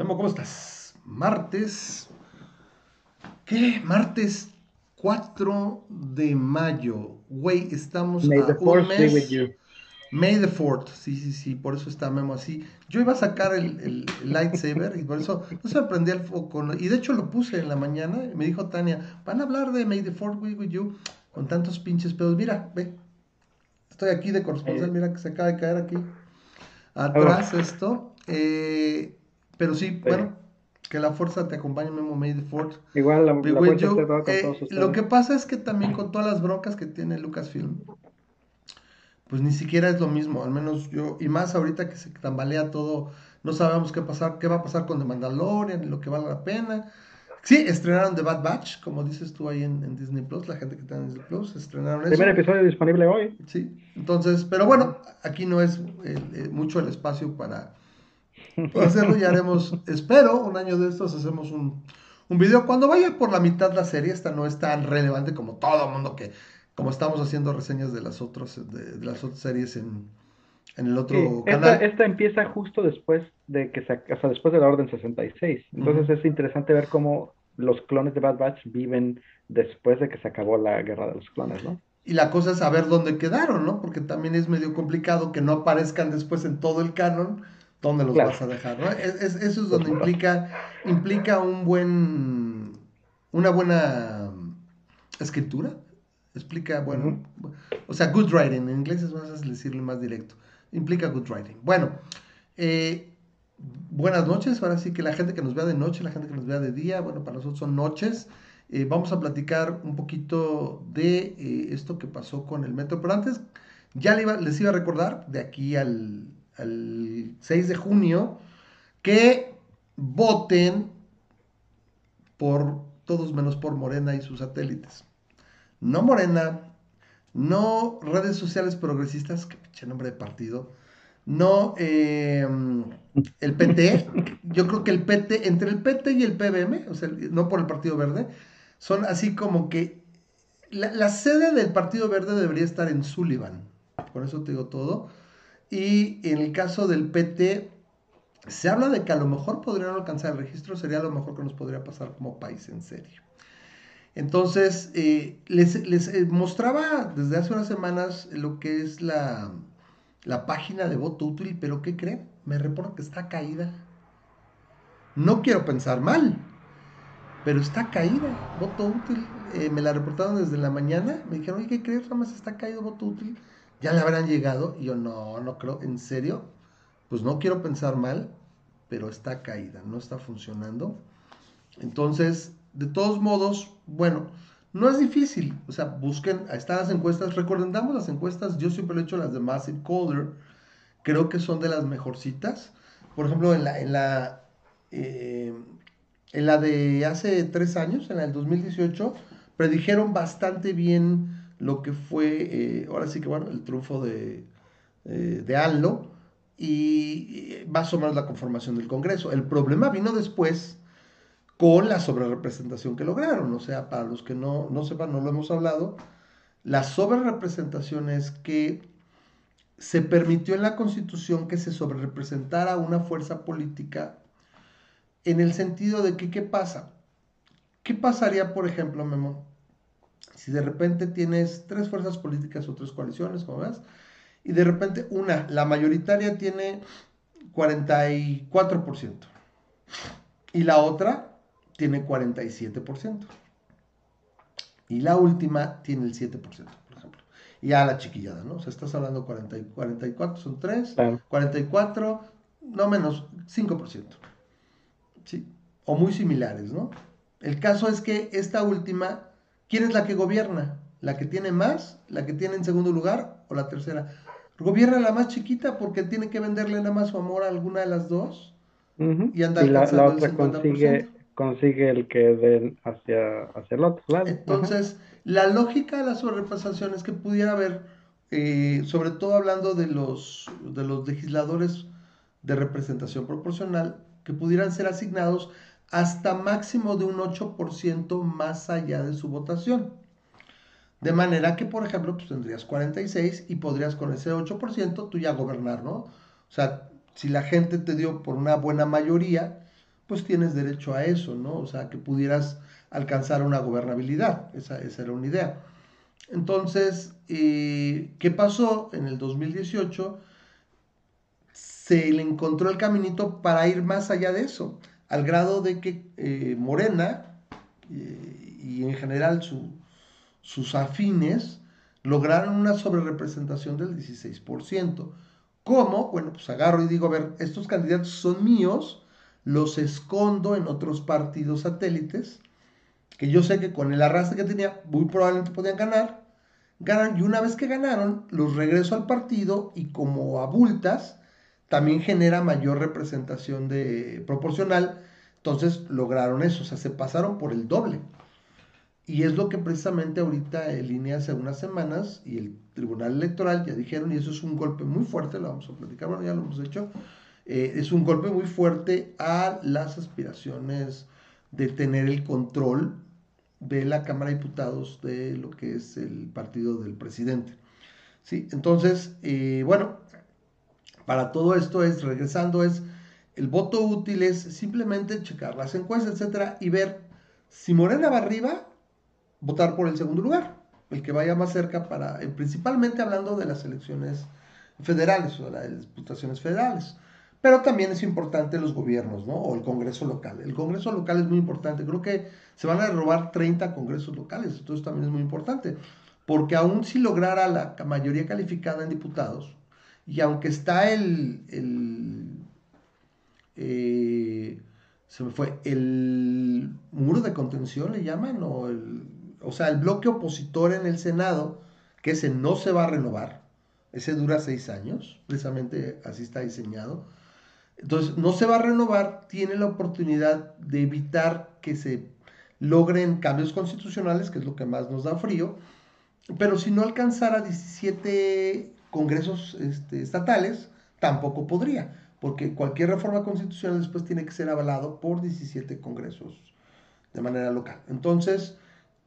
Memo, ¿cómo estás? Martes. ¿Qué? Martes 4 de mayo. Güey, estamos May a the un mes. with you. May the 4th. Sí, sí, sí. Por eso está Memo así. Yo iba a sacar el, lightsaber y por eso no se me prendía el foco. Y de hecho lo puse en la mañana. y Me dijo Tania, van a hablar de May the 4th be with you con tantos pinches pedos. Mira, ve. Estoy aquí de corresponsal. Eh. Mira que se acaba de caer aquí. Atrás esto. Eh, pero sí, bueno, que la fuerza te acompañe, Memo 4th. Igual la, la fuerza you. esté toda con Eh, todos ustedes. lo que pasa es que también con todas las broncas que tiene Lucasfilm, pues ni siquiera es lo mismo, al menos yo, y más ahorita que se tambalea todo, no sabemos qué pasar, qué va a pasar con The Mandalorian lo que vale la pena. Sí, estrenaron The Bad Batch, como dices tú ahí en, en Disney Plus, la gente que está en Disney Plus, estrenaron eso. Primer episodio disponible hoy. Sí, entonces, pero bueno, aquí no es eh, mucho el espacio para hacerlo. Ya haremos, espero, un año de estos hacemos un, un video. Cuando vaya por la mitad la serie, esta no es tan relevante como todo el mundo que, como estamos haciendo reseñas de las otras, de, de las otras series en, en el otro Sí, canal. esta empieza justo después de que se, o sea, después de la Orden 66. Entonces Ujú. es interesante ver cómo los clones de Bad Batch viven después de que se acabó la guerra de los clones, ¿no? Y la cosa es saber dónde quedaron, ¿no? Porque también es medio complicado que no aparezcan después en todo el canon, ¿dónde los Claro. vas a dejar, no? Es- es- eso es donde implica, implica un buen, una buena escritura, explica, bueno, o sea, good writing, en inglés es más fácil decirlo más directo, implica good writing. Bueno, eh, buenas noches, ahora sí que la gente que nos vea de noche, la gente que nos vea de día, bueno, para nosotros son noches. Eh, vamos a platicar un poquito de eh, esto que pasó con el metro, pero antes ya iba- les iba a recordar de aquí al, al 6 de junio que voten por todos menos por Morena y sus satélites. No Morena, no redes sociales progresistas, que pinche nombre de partido, no eh, el PT, yo creo que el PT, entre el PT y el PBM, no por el Partido Verde, son así como que la, la sede del Partido Verde debería estar en Sullivan, con eso te digo todo, y en el caso del PT, se habla de que a lo mejor podrían alcanzar el registro, sería lo mejor que nos podría pasar como país en serio. Entonces, eh, les, eh, mostraba desde hace unas semanas lo que es la, la página de voto útil, pero ¿qué creen? Me reporta que está caída. No quiero pensar mal, pero está caída, voto útil. Eh, me la reportaron desde la mañana, me dijeron, oye, ¿qué crees? Nada más está caído voto útil. Ya le habrán llegado. Y yo, no, no creo, ¿en serio? Pues no quiero pensar mal, pero está caída, no está funcionando. Entonces, de todos modos, bueno, no es difícil. O sea, busquen, están las encuestas. Recuerden, damos las encuestas. Yo siempre he hecho las de Massive Caller. Creo que son de las mejorcitas. Por ejemplo, en la, en la, eh, en la de hace tres años, en la del 2018, predijeron bastante bien lo que fue, eh, ahora sí que bueno, el triunfo de, eh, de y eh, más o la conformación del Congreso. El problema vino después con la sobrerepresentación que lograron. O sea, para los que no, no sepan, no lo hemos hablado, la sobrerepresentación es que se permitió en la Constitución que se sobrerepresentara una fuerza política en el sentido de que, ¿qué pasa? ¿Qué pasaría, por ejemplo, Memo, si de repente tienes tres fuerzas políticas o tres coaliciones, como ves, y de repente una, la mayoritaria tiene 44%, y la otra tiene 47%, y la última tiene el 7%, por ejemplo. Y ya la chiquillada, ¿no? O sea, estás hablando 40, y 44, son 3, Claro. 44, no menos, 5%. ¿sí? O muy similares, ¿no? El caso es que esta última, ¿quién es la que gobierna? ¿La que tiene más? ¿La que tiene en segundo lugar? ¿O la tercera? Gobierna la más chiquita porque tiene que venderle nada más su amor a alguna de las dos. Ujú. Y anda Y la, la alcanzando el otra 50%. consigue, consigue el que den hacia, hacia el otro lado. Ajá. Entonces, la lógica de la sobrerepresentación es que pudiera haber, eh, sobre todo hablando de los, de los legisladores de representación proporcional, que pudieran ser asignados hasta máximo de un 8% más allá de su votación. De manera que, por ejemplo, pues tendrías 46 y podrías con ese 8% tú ya gobernar, ¿no? O sea, si la gente te dio por una buena mayoría, pues tienes derecho a eso, ¿no? O sea, que pudieras alcanzar una gobernabilidad, esa, esa era una idea. Entonces, eh, ¿qué pasó? En el 2018 se le encontró el caminito para ir más allá de eso, al grado de que eh, Morena eh, y en general sus afines lograron una sobrerepresentación del 16%. ¿Cómo? Bueno, pues agarro y digo, a ver, estos candidatos son míos, los escondo en otros partidos satélites, que yo sé que con el arrastre que tenía, muy probablemente podían ganar, ganan, y una vez que ganaron, los regreso al partido y como abultas, también genera mayor representación de, proporcional, entonces lograron eso, o sea, se pasaron por el doble. Y es lo que precisamente ahorita en línea hace unas semanas y el Tribunal Electoral ya dijeron, y eso es un golpe muy fuerte, lo vamos a platicar, bueno, ya lo hemos hecho, eh, es un golpe muy fuerte a las aspiraciones de tener el control de la Cámara de Diputados de lo que es el partido del presidente. ¿Sí? Entonces, eh, bueno, para todo esto es, regresando, es el voto útil es simplemente checar las encuestas, etcétera, y ver si Morena va arriba votar por el segundo lugar, el que vaya más cerca para, eh, principalmente hablando de las elecciones federales o de las diputaciones federales. Pero también es importante los gobiernos, ¿no? O el Congreso local. El Congreso local es muy importante. Creo que se van a robar 30 congresos locales. Entonces también es muy importante. Porque aún si lograra la mayoría calificada en diputados, y aunque está el, el eh, se me fue, el muro de contención le llaman, o o sea, el bloque opositor en el Senado, que ese no se va a renovar, ese dura seis años, precisamente así está diseñado. Entonces, no se va a renovar, tiene la oportunidad de evitar que se logren cambios constitucionales, que es lo que más nos da frío, pero si no alcanzara 17 congresos este, estatales, tampoco podría, porque cualquier reforma constitucional después tiene que ser avalado por 17 congresos de manera local. Entonces,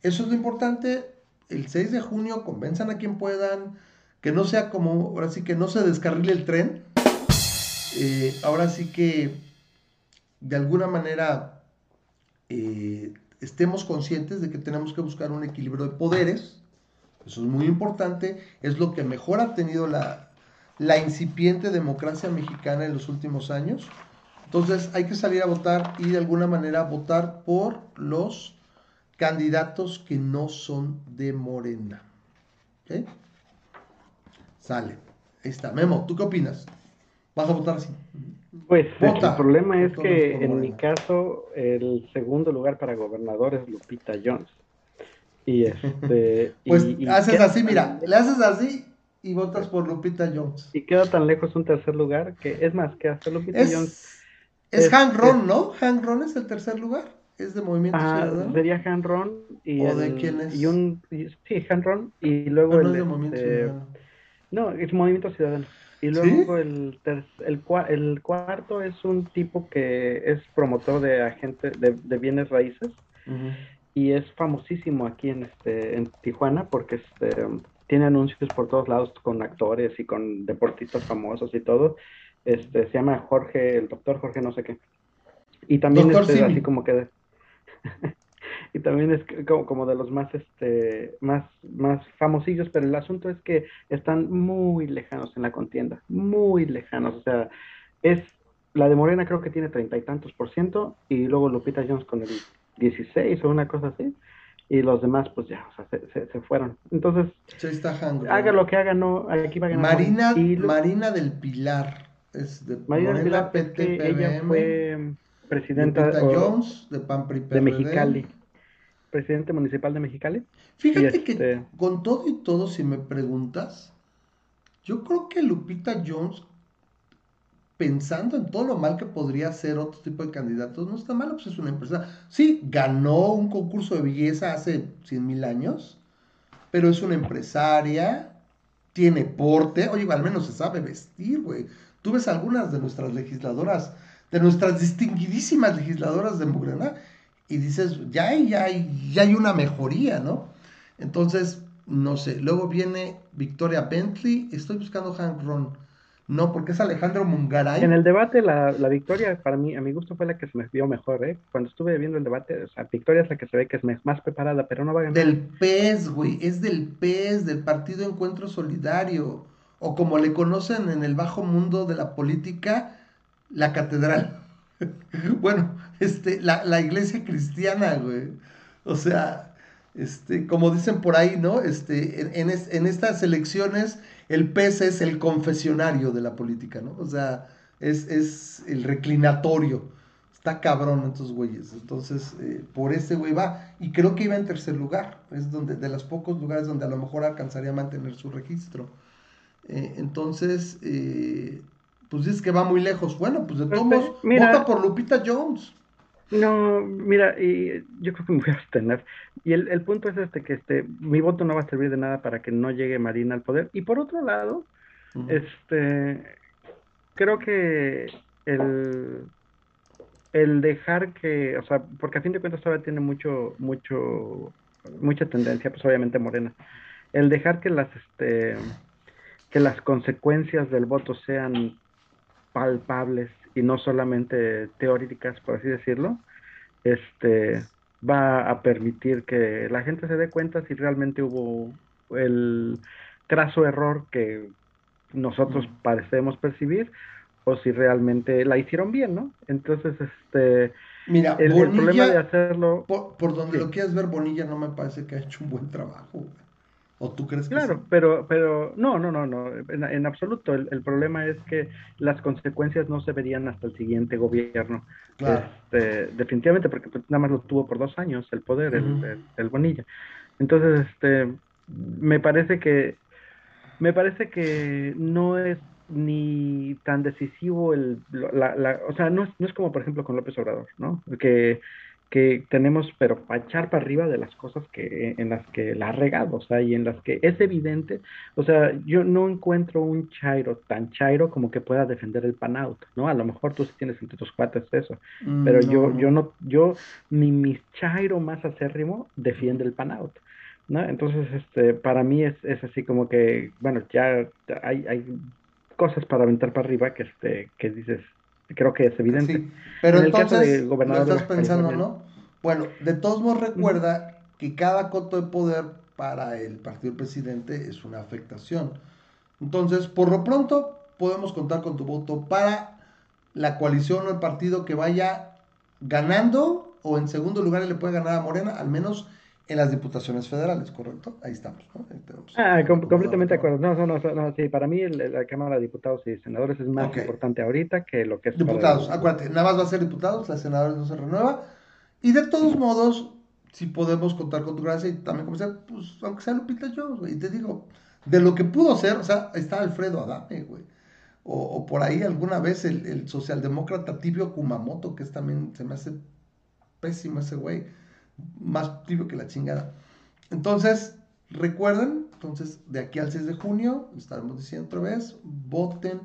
eso es lo importante. El 6 de junio convenzan a quien puedan, que no sea como, ahora sí que no se descarrile el tren. Eh, ahora sí que de alguna manera eh, estemos conscientes de que tenemos que buscar un equilibrio de poderes. Eso es muy importante. Es lo que mejor ha tenido la, la incipiente democracia mexicana en los últimos años. Entonces hay que salir a votar y de alguna manera votar por los candidatos que no son de Morena. ¿Ok? Sale. Ahí está. Memo, ¿tú qué opinas? ¿Vas a votar así? Pues el problema es que en mi caso el segundo lugar para gobernador es Lupita Jones. Y este. pues haces así, mira, le haces así y votas por Lupita Jones. Y queda tan lejos un tercer lugar que es más que hasta Lupita Jones. Es, Hank Ron, ¿no? Hank Ron es el tercer lugar. Es de Movimiento ah, Ciudadano. Sería Han Ron y ¿O de quién es? Y un, sí, Han Ron y luego el, no es de Movimiento este, Ciudadano. No, es Movimiento Ciudadano. Y luego el, el, el, cuarto es un tipo que es promotor de agente de, de bienes raíces y es famosísimo aquí en este en Tijuana porque este tiene anuncios por todos lados con actores y con deportistas famosos y todo. Este se llama Jorge, el doctor Jorge no sé qué. Y también es este, así como que y también es como, como, de los más este más más famosillos pero el asunto es que están muy lejanos en la contienda muy lejanos o sea es la de Morena creo que tiene treinta y tantos por ciento y luego Lupita Jones con el 16 o una cosa así y los demás pues ya o sea, se, se, fueron entonces haga lo que haga no aquí va a ganar Marina Marina del Pilar es de Marina del Pilar ella fue presidenta Jones, de, de Mexicali. Presidente municipal de Mexicali. Fíjate que este con todo y todo, si me preguntas, yo creo que Lupita Jones, pensando en todo lo mal que podría ser otro tipo de candidatos, no está mal, pues es una empresa. Sí, ganó un concurso de belleza hace 100 mil años, pero es una empresaria, tiene porte, oye, al menos se sabe vestir, güey. Tú ves algunas de nuestras legisladoras de nuestras distinguidísimas legisladoras de Morena y dices, ya hay, ya hay, ya hay una mejoría, ¿no? Entonces, no sé, luego viene Victoria Bentley, estoy buscando Hank Ron, No, porque es Alejandro Mungaray. En el debate, la, la, victoria, para mí, a mi gusto, fue la que se me vio mejor, ¿eh? Cuando estuve viendo el debate, o sea, Victoria es la que se ve que es más preparada, pero no va a ganar. Del PES, güey, es del PES, del Partido Encuentro Solidario, o como le conocen en el bajo mundo de la política, la catedral. bueno, este, la, la iglesia cristiana, güey. O sea, este, como dicen por ahí, ¿no? Este, en, en, en estas elecciones el pez es el confesionario de la política, ¿no? O sea, es, el reclinatorio. Está cabrón estos güeyes. Entonces, eh, por ese güey va. Y creo que iba en tercer lugar. Es donde, de los pocos lugares donde a lo mejor alcanzaría a mantener su registro. Eh, entonces, eh, pues es que va muy lejos. Bueno, pues de todos modos, vota por Lupita Jones. No, mira, y yo creo que me voy a abstener. Y el, el, punto es este, que este, mi voto no va a servir de nada para que no llegue Marina al poder. Y por otro lado, este, creo que el, el dejar que, o sea, porque a fin de cuentas todavía tiene mucho, mucho, mucha tendencia, pues obviamente Morena. El dejar que las, este, que las consecuencias del voto sean palpables y no solamente teóricas, por así decirlo, este va a permitir que la gente se dé cuenta si realmente hubo el craso error que nosotros parecemos percibir o si realmente la hicieron bien, ¿no? Entonces, este, Mira, el, problema de hacerlo... Por, donde lo quieras ver, Bonilla no me parece que ha hecho un buen trabajo. ¿O tú crees que Claro, pero, pero no, no, no, no, en, absoluto. El, problema es que las consecuencias no se verían hasta el siguiente gobierno. Este, definitivamente, porque nada más lo tuvo por dos años el poder, el, Bonilla. Entonces, este, me parece que, me parece que no es ni tan decisivo el, la, la, o sea, no, no es como por ejemplo con López Obrador, ¿no? Que que tenemos, pero para echar para arriba de las cosas que en las que la ha regado, o sea, y en las que es evidente, o sea, yo no encuentro un Chairo tan Chairo como que pueda defender el pan ¿no? A lo mejor tú sí tienes entre tus cuates eso, mm, pero yo, yo no, yo, ni mi Chairo más acérrimo defiende el pan ¿no? Entonces, este, para mí es, es así como que, bueno, ya hay, hay cosas para aventar para arriba que, este, que dices, creo que es evidente. pero entonces, gobernador lo estás pensando, ¿no? Bueno, de todos modos recuerda que cada coto de poder para el partido presidente es una afectación. Entonces, por lo pronto, podemos contar con tu voto para la coalición o el partido que vaya ganando o en segundo lugar le puede ganar a Morena, al menos en las diputaciones federales, ¿correcto? Ahí estamos, ¿no? ah, completamente de acuerdo. No, no, no, sí, para mí la Cámara de Diputados y Senadores es más importante ahorita que lo que es... Diputados, acuérdate, nada más va a ser diputados, las senadores no se renueva. Y de todos modos, si podemos contar con tu gracia y también como sea, pues aunque sea Lupita Jones, güey, y te digo, de lo que pudo ser, o sea, está Alfredo Adame, güey. O, o, por ahí alguna vez el, el socialdemócrata Tibio Kumamoto, que es también, se me hace pésimo ese güey más tibio que la chingada. Entonces, recuerden, entonces, de aquí al 6 de junio, estaremos diciendo otra vez, voten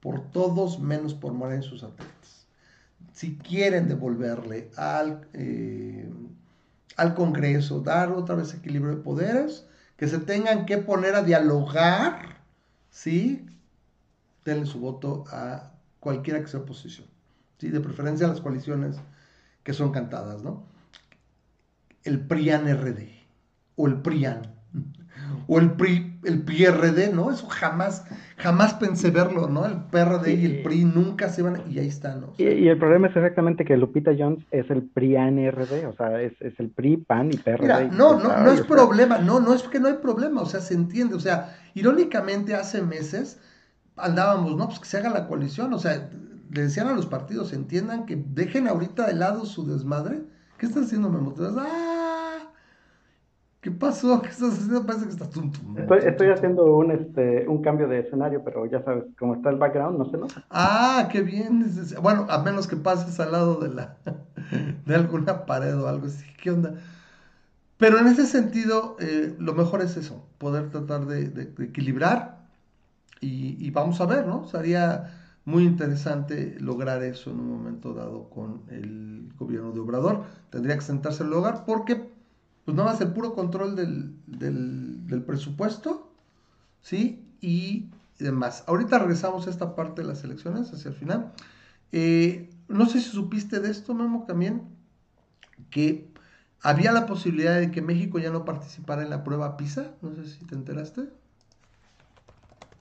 por todos menos por Morena en sus satélites. Si quieren devolverle al, eh, al Congreso, dar otra vez equilibrio de poderes, que se tengan que poner a dialogar, ¿sí? Denle su voto a cualquiera que sea oposición, ¿sí? De preferencia a las coaliciones que son cantadas, ¿no? El PRIAN RD o el PRIAN o el PRI, el PRD, ¿no? Eso jamás, jamás pensé verlo, ¿no? El PRD y el PRI nunca se van, y ahí están, ¿no? y, el problema es exactamente que Lupita Jones es el PRIAN RD, o sea, es, el PRI, PAN y PRD. Mira, no, no, no es problema, no, no es que no hay problema, o sea, se entiende, o sea, irónicamente hace meses andábamos, ¿no? Pues que se haga la coalición, o sea, le decían a los partidos, entiendan que dejen ahorita de lado su desmadre ¿Qué estás haciendo, Memo? ¡Ah! ¿Qué pasó? ¿Qué estás haciendo? Parece que estás tonto. Estoy, haciendo un, este, un cambio de escenario, pero ya sabes, como está el background, no sé, ¿no? Ah, qué bien. Bueno, a menos que pases al lado de la de alguna pared o algo así. ¿Qué onda? Pero en ese sentido, eh, lo mejor es eso, poder tratar de, equilibrar y, y, vamos a ver, ¿no? Sería muy interesante lograr eso en un momento dado con el gobierno de Obrador. Tendría que sentarse el hogar porque, pues nada más el puro control del, del, presupuesto, ¿sí? Y demás. Ahorita regresamos a esta parte de las elecciones, hacia el final. Eh, no sé si supiste de esto, Memo, también, que había la posibilidad de que México ya no participara en la prueba PISA. No sé si te enteraste.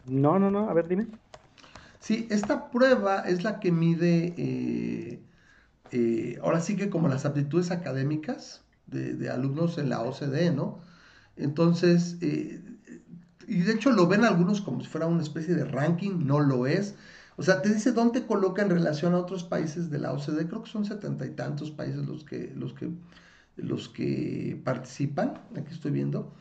No, no, no. A ver, dime. Sí, esta prueba es la que mide, eh, eh, ahora sí que como las aptitudes académicas de, alumnos en la OCDE, ¿no? Entonces, eh, y de hecho lo ven algunos como si fuera una especie de ranking, no lo es. O sea, te dice dónde coloca en relación a otros países de la OCDE, creo que son setenta y tantos países los que, los que, los que participan, aquí estoy viendo.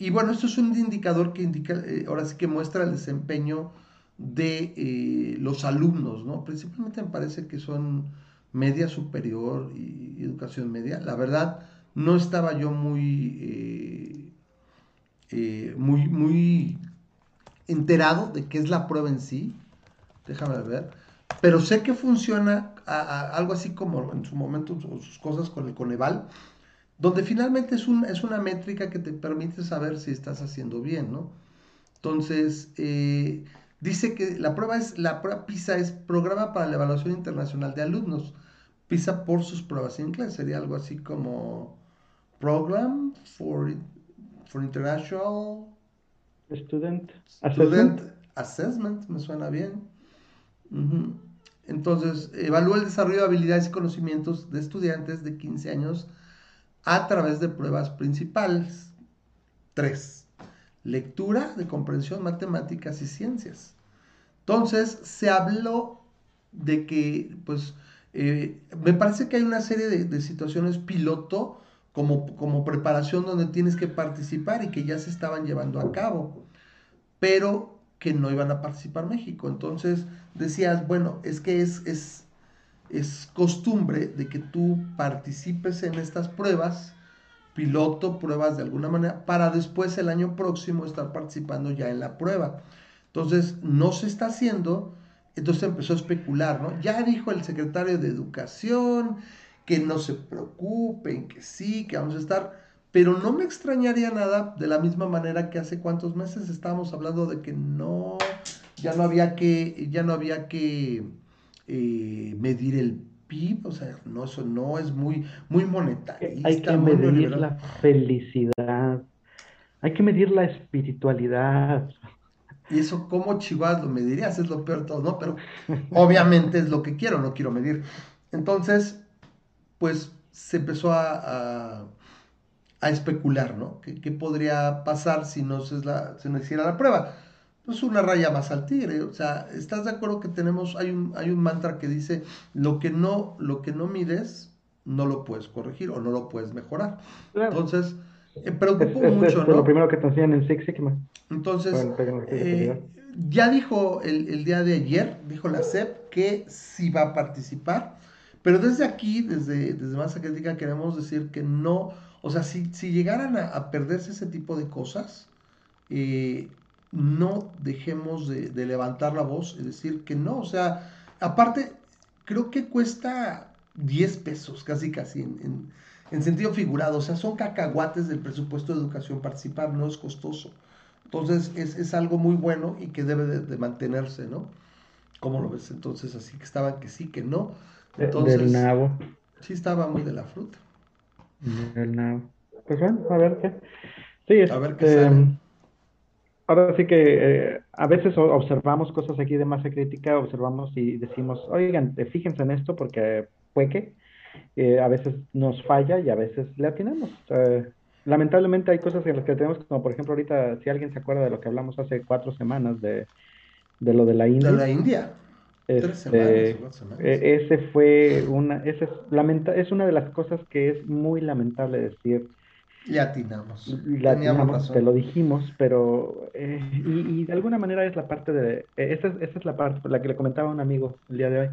Y bueno, esto es un indicador que indica, eh, ahora sí que muestra el desempeño de eh, los alumnos, ¿no? Principalmente me parece que son media superior y educación media. La verdad, no estaba yo muy, eh, muy, muy enterado de qué es la prueba en sí. Déjame ver. Pero sé que funciona algo así como en su momento sus cosas con el Coneval donde finalmente es, es una métrica que te permite saber si estás haciendo bien, ¿no? Entonces, eh, dice que la prueba es, la prueba PISA es Programa para la Evaluación Internacional de Alumnos. PISA por sus pruebas en inglés, sería algo así como Program for, for International Student, Student Assessment. me suena bien. Entonces, evalúa el desarrollo de habilidades y conocimientos de estudiantes de 15 años a través de pruebas principales. 3. Lectura de comprensión, matemáticas y ciencias. Entonces, se habló de que, pues, eh, me parece que hay una serie de, situaciones piloto como, como, preparación donde tienes que participar y que ya se estaban llevando a cabo, pero que no iban a participar México. Entonces decías, bueno, es que es es costumbre de que tú participes en estas pruebas, piloto pruebas de alguna manera, para después el año próximo estar participando ya en la prueba. Entonces, no se está haciendo, entonces empezó a especular, ¿no? Ya dijo el secretario de Educación que no se preocupen, que sí, que vamos a estar, pero no me extrañaría nada de la misma manera que hace cuántos meses estábamos hablando de que no, ya no había que, ya no había que eh, medir el PIB, o sea, no, eso no es muy, muy monetario. Hay que medir la felicidad, hay que medir la espiritualidad. Y eso, ¿cómo Chihuahua lo medirías? Es lo peor de todo, ¿no? Pero obviamente es lo que quiero, no quiero medir. Entonces, pues se empezó a, a, especular, ¿no? ¿Qué, ¿Qué, podría pasar si no se, la, se no hiciera la prueba? Pues una raya más al tigre. O sea, ¿estás de acuerdo que tenemos, hay un, hay un mantra que dice, lo que no, lo que no mides, no lo puedes corregir o no lo puedes mejorar. Entonces, eh, preocupó mucho, ¿no? Lo primero que te hacían en Six Sigma. Entonces, eh, ya dijo el, el, día de ayer, dijo la CEP que sí va a participar, pero desde aquí, desde, desde Masa Crítica, queremos decir que no, o sea, si, si llegaran a, a perderse ese tipo de cosas, eh, no dejemos de, levantar la voz y decir que no. O sea, aparte, creo que cuesta 10 pesos, casi casi, en, sentido figurado. O sea, son cacahuates del presupuesto de educación participar, no es costoso. Entonces, es, algo muy bueno y que debe de, mantenerse, ¿no? ¿Cómo lo ves? Entonces, así que estaban que sí, que no. Entonces, del nabo. Sí, estaba muy de la fruta. Del nabo. Pues bueno, a ver qué. Sí, a ver qué este, sale ahora sí que eh, a veces observamos cosas aquí de masa crítica, observamos y decimos, oigan, eh, fíjense en esto porque fue que eh, a veces nos falla y a veces le atinamos. lamentablemente hay cosas en las que tenemos, como por ejemplo ahorita, si alguien se acuerda de lo que hablamos hace cuatro semanas de, lo de la India. De la India. Este, ese fue una, ese es, lamenta, es una de las cosas que es muy lamentable decir le atinamos. Le atinamos, te lo dijimos, pero. Eh, y, de alguna manera es la parte de. Eh, esa, es, la parte por la que le comentaba a un amigo el día de hoy.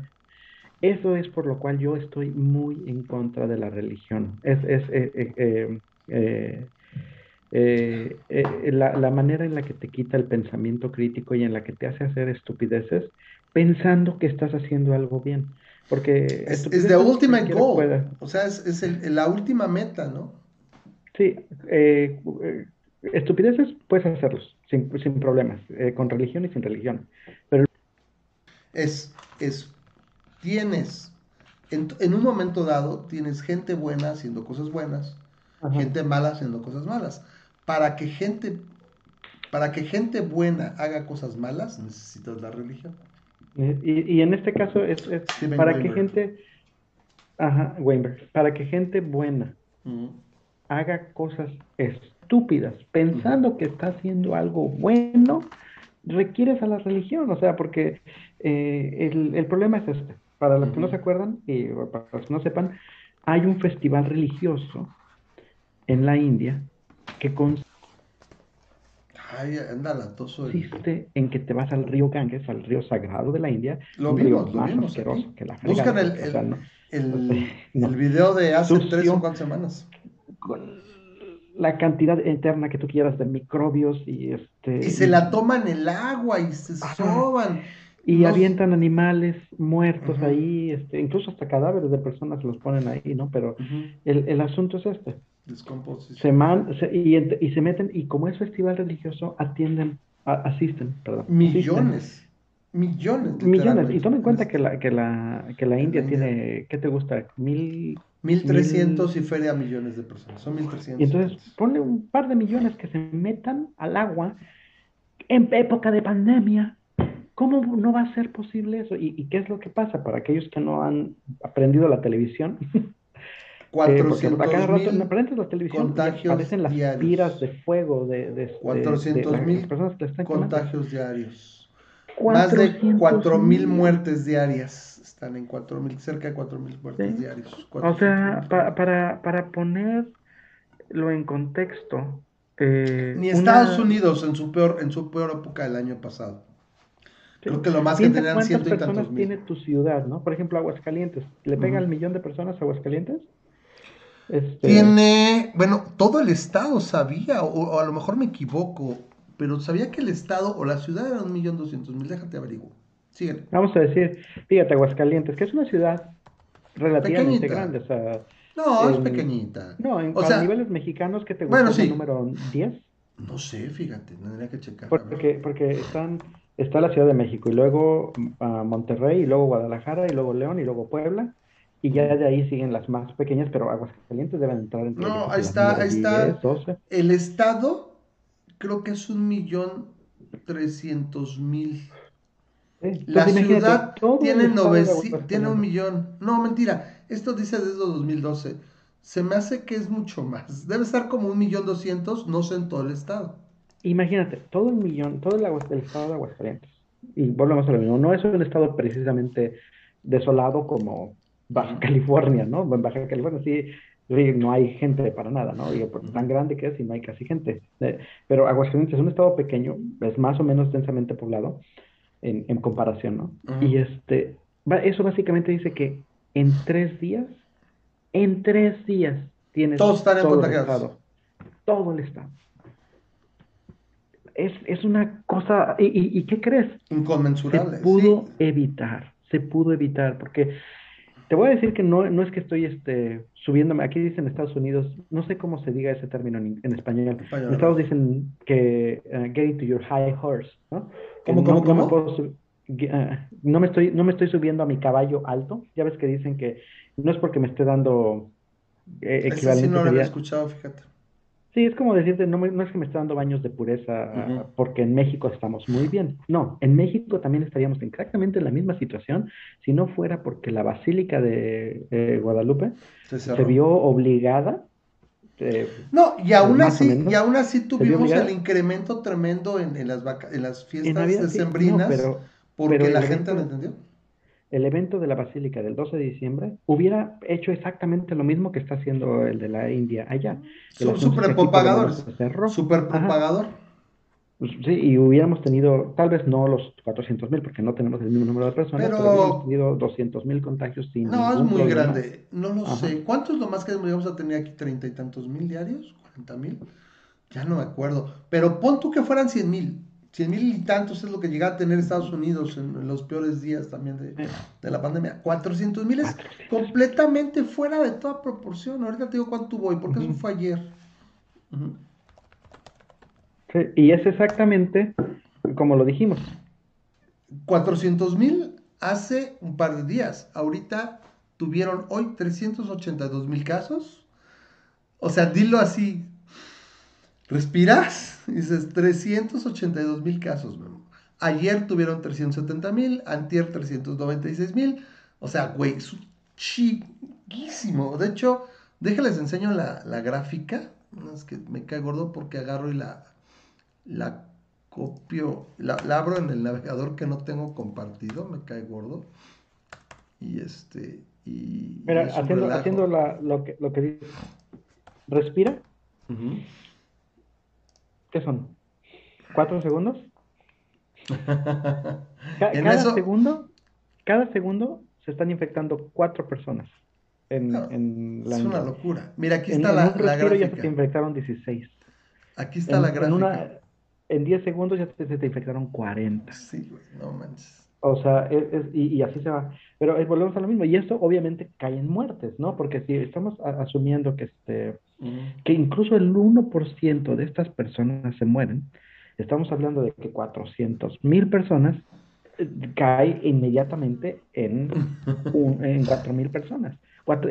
Eso es por lo cual yo estoy muy en contra de la religión. Es, es eh, la, la, manera en la que te quita el pensamiento crítico y en la que te hace hacer estupideces pensando que estás haciendo algo bien. Porque es, es the ultimate goal. O sea, es, es el, la última meta, ¿no? Sí, eh, eh, estupideces puedes hacerlos. sin, sin problemas, eh, con religión y sin religión. Pero... Es, es, tienes, en, en un momento dado, tienes gente buena haciendo cosas buenas, gente mala haciendo cosas malas. Para que gente, para que gente buena haga cosas malas, necesitas la religión. Y, y en este caso es, para que gente, ajá, Weinberg, para que gente buena haga cosas estúpidas, pensando que está haciendo algo bueno, requieres a la religión, o sea, porque eh, el, el, problema es este. Para los que no se acuerdan y para los que no sepan, hay un festival religioso en la India que consiste en que te vas al río Ganges, al río sagrado de la India, lo vimos, lo vimos que la Buscan el, el, el, el, video de hace tres o cuatro semanas. Con la cantidad eterna que tú quieras de microbios y este... Y se la toman el agua y se soban. Y avientan animales muertos ahí, este, incluso hasta cadáveres de personas los ponen ahí, ¿no? Pero el, el, asunto es este. Se, man, y, y, se meten, y como es festival religioso, atienden, asisten, perdón. Millones. Millones. Millones. Y toma en cuenta que la, que la, que la India tiene, ¿qué te gusta? Mil... Mil trescientos y feria millones de personas. Son mil trescientos. Y entonces ponle un par de millones que se metan al agua en época de pandemia ¿Cómo no va a ser posible eso? ¿Y, qué es lo que pasa para aquellos que no han aprendido la televisión? 400 eh, a cada rato, en la televisión aparecen las tiras de fuego de, de, 400 mil contagios diarios. Más de 4 mil muertes diarias. Están en 4 mil, cerca de 4 mil muertes diarios. O sea, para, para ponerlo en contexto. Eh, Ni Estados Unidos en su peor en su peor época del año pasado. Creo que lo más que tenían ciento y personas tiene tu ciudad, no? Por ejemplo, Aguascalientes. ¿Le pega al millón de personas a Aguascalientes? Este... Tiene, bueno, todo el estado sabía, o, a lo mejor me equivoco, pero sabía que el estado o la ciudad era un millón doscientos mil. Déjate averiguo. Vamos a decir, fíjate, Aguascalientes, que es una ciudad relativamente grande, o sea... No, es pequeñita. No, en, o niveles mexicanos, ¿qué te gusta bueno, el número 10? No sé, fíjate, tendría que checar. Porque, porque están está la Ciudad de México y luego uh, Monterrey y luego Guadalajara y luego León y luego Puebla y ya de ahí siguen las más pequeñas, pero Aguascalientes deben entrar entre No, ahí está, ahí está. El estado creo que es un millón trescientos mil. La ciudad tiene, tiene un millón. No, mentira. Esto dice desde 2012. Se me hace que es mucho más. Debe estar como un millón doscientos, no sé en todo el estado. Imagínate, todo el millón, todo el, estado de Aguascalientes, y volvemos a lo mismo, no es un estado precisamente desolado como Baja California, ¿no? En Baja California sí, no hay gente para nada, ¿no? Y tan grande que es y no hay casi gente. Eh, pero Aguascalientes es un estado pequeño, es más o menos densamente poblado en, en comparación, ¿no? Y este, eso básicamente dice que en tres días, en tres días tienes Todos están todo el estado. Todo el estado es, es una cosa, ¿y, y, qué crees? Inconmensurable. Se pudo evitar, se pudo evitar, porque te voy a decir que no, no es que estoy este, subiéndome, aquí dicen Estados Unidos, no sé cómo se diga ese término en, español. En Estados dicen que uh, getting to your high horse, ¿no? ¿Cómo, cómo, cómo? Uh, no, me estoy, no me estoy subiendo a mi caballo alto, ya ves que dicen que no es porque me esté dando eh, equivalente. sí no lo había escuchado, fíjate. Sí, es como decirte, no, no es que me esté dando baños de pureza porque en México estamos muy bien. No, en México también estaríamos exactamente en la misma situación si no fuera porque la Basílica de Guadalupe se, vio obligada. Eh, no, y aún, así, y aún así tuvimos el incremento tremendo en, las, en las fiestas decembrinas porque la gente no entendió el evento de la Basílica del 12 de diciembre hubiera hecho exactamente lo mismo que está haciendo el de la India allá. Son super propagadores. Super propagador. Pues, sí, y hubiéramos tenido, tal vez no los 400 mil, porque no tenemos el mismo número de personas, pero, hubiéramos tenido 200 mil contagios sin. No, es muy grande. No lo sé. ¿Cuánto es lo más que vamos a tener aquí? ¿Treinta y tantos mil diarios? ¿40 mil? Ya no me acuerdo. Pero pon tú que fueran 100 mil. 100 mil y tantos es lo que llega a tener Estados Unidos en, los peores días también de, la pandemia. 400 mil es completamente fuera de toda proporción. Ahorita te digo cuánto voy, porque eso fue ayer. Sí, y es exactamente como lo dijimos. 400 mil hace un par de días. Ahorita tuvieron hoy 382 mil casos. O sea, dilo así. Respiras, dices 382 mil casos. Ayer tuvieron 370 mil, antier 396 mil. O sea, güey, es chiquísimo. De hecho, déjales enseño la, gráfica. Es que me cae gordo porque agarro y la, la copio, la, abro en el navegador que no tengo compartido, me cae gordo. Y este, y... Mira, haciendo, haciendo lo, que, lo que dice. Respira. ¿Qué son? ¿Cuatro segundos? cada segundo, cada segundo se están infectando cuatro personas. En, en la es una locura. Mira, aquí está la, la gráfica. ya se infectaron 16. Aquí está la gráfica en 10 segundos ya se te infectaron 40. Sí, güey, no manches. O sea, y, así se va. Pero eh, volvemos a lo mismo. Y esto obviamente cae en muertes, ¿no? Porque si estamos asumiendo que, este, que incluso el 1% de estas personas se mueren, estamos hablando de que 400 mil personas eh, cae inmediatamente en, un, en 4 mil personas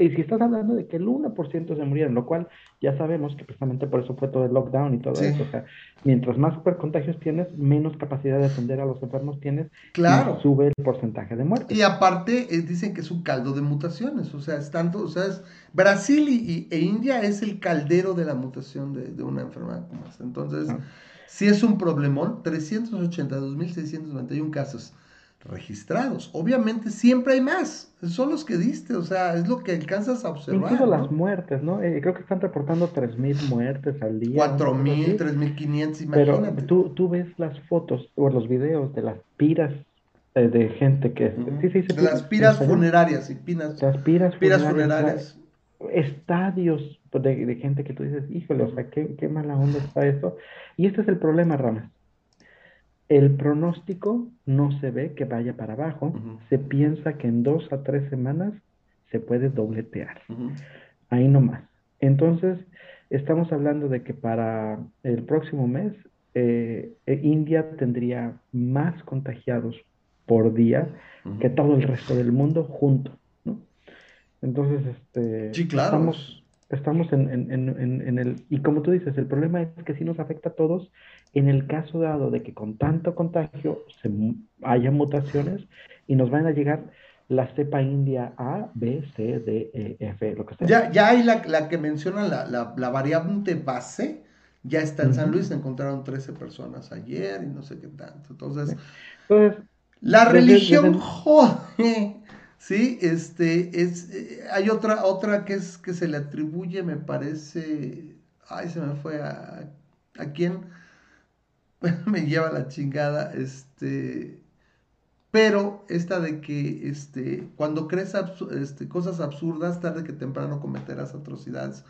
y si estás hablando de que el 1% se murieron, lo cual ya sabemos que precisamente por eso fue todo el lockdown y todo eso. O sea, mientras más supercontagios tienes, menos capacidad de atender a los enfermos tienes. Claro. Y sube el porcentaje de muertes. Y aparte, eh, dicen que es un caldo de mutaciones. O sea, es tanto, o sea, es, Brasil y, e India es el caldero de la mutación de, una enfermedad como esta. Entonces, ah. si es un problemón, 382.691 casos registrados. Obviamente siempre hay más, son los que diste, o sea, es lo que alcanzas a observar. Incluso las muertes, ¿no? Eh, creo que están reportando 3.000 muertes al día. 4.000, 3.500, imagínate. Pero tú, tú ves las fotos o los videos de las piras eh, de gente que... sí, sí, de las piras funerarias y pinas, las piras, funerarias. Estadios de, de, gente que tú dices, híjole, o sea, qué, qué mala onda está esto. Y este es el problema, Ramas el pronóstico no se ve que vaya para abajo, se piensa que en dos a tres semanas se puede dobletear. Ahí nomás. Entonces, estamos hablando de que para el próximo mes eh, eh, India tendría más contagiados por día que todo el resto del mundo junto. ¿no? Entonces, este, sí, claro. estamos, estamos en, en, en, en, el... Y como tú dices, el problema es que sí nos afecta a todos en el caso dado de que con tanto contagio se, haya mutaciones y nos van a llegar la cepa india A, B, C, D, E, F, lo que sea. Ya, ya hay la, la que menciona la, la, la, variante base, ya está en San Luis, encontraron 13 personas ayer y no sé qué tanto. Entonces, la religión jode. Sí, este, es, eh, hay otra, otra que es que se le atribuye, me parece, ay, se me fue a, a quién, me lleva la chingada, este, pero esta de que, este, cuando crees este, cosas absurdas, tarde que temprano cometerás atrocidades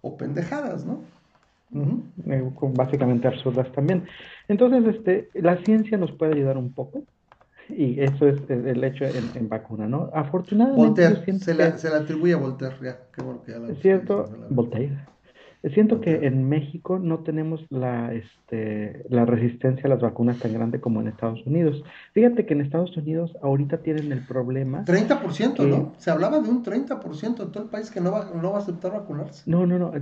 o pendejadas, ¿no? Eh, básicamente absurdas también. Entonces, este, la ciencia nos puede ayudar un poco. Y eso es el hecho en, vacuna, ¿no? Afortunadamente. Voltaire, se, le, se, le, atribuye a Voltaire, ya, qué bueno que ya Es cierto, Voltaire. Siento que en México no tenemos la, este, la resistencia a las vacunas tan grande como en Estados Unidos. Fíjate que en Estados Unidos ahorita tienen el problema. 30%, ¿no? Se hablaba de un 30% de todo el país que no va, no va a aceptar vacunarse. No, no, no.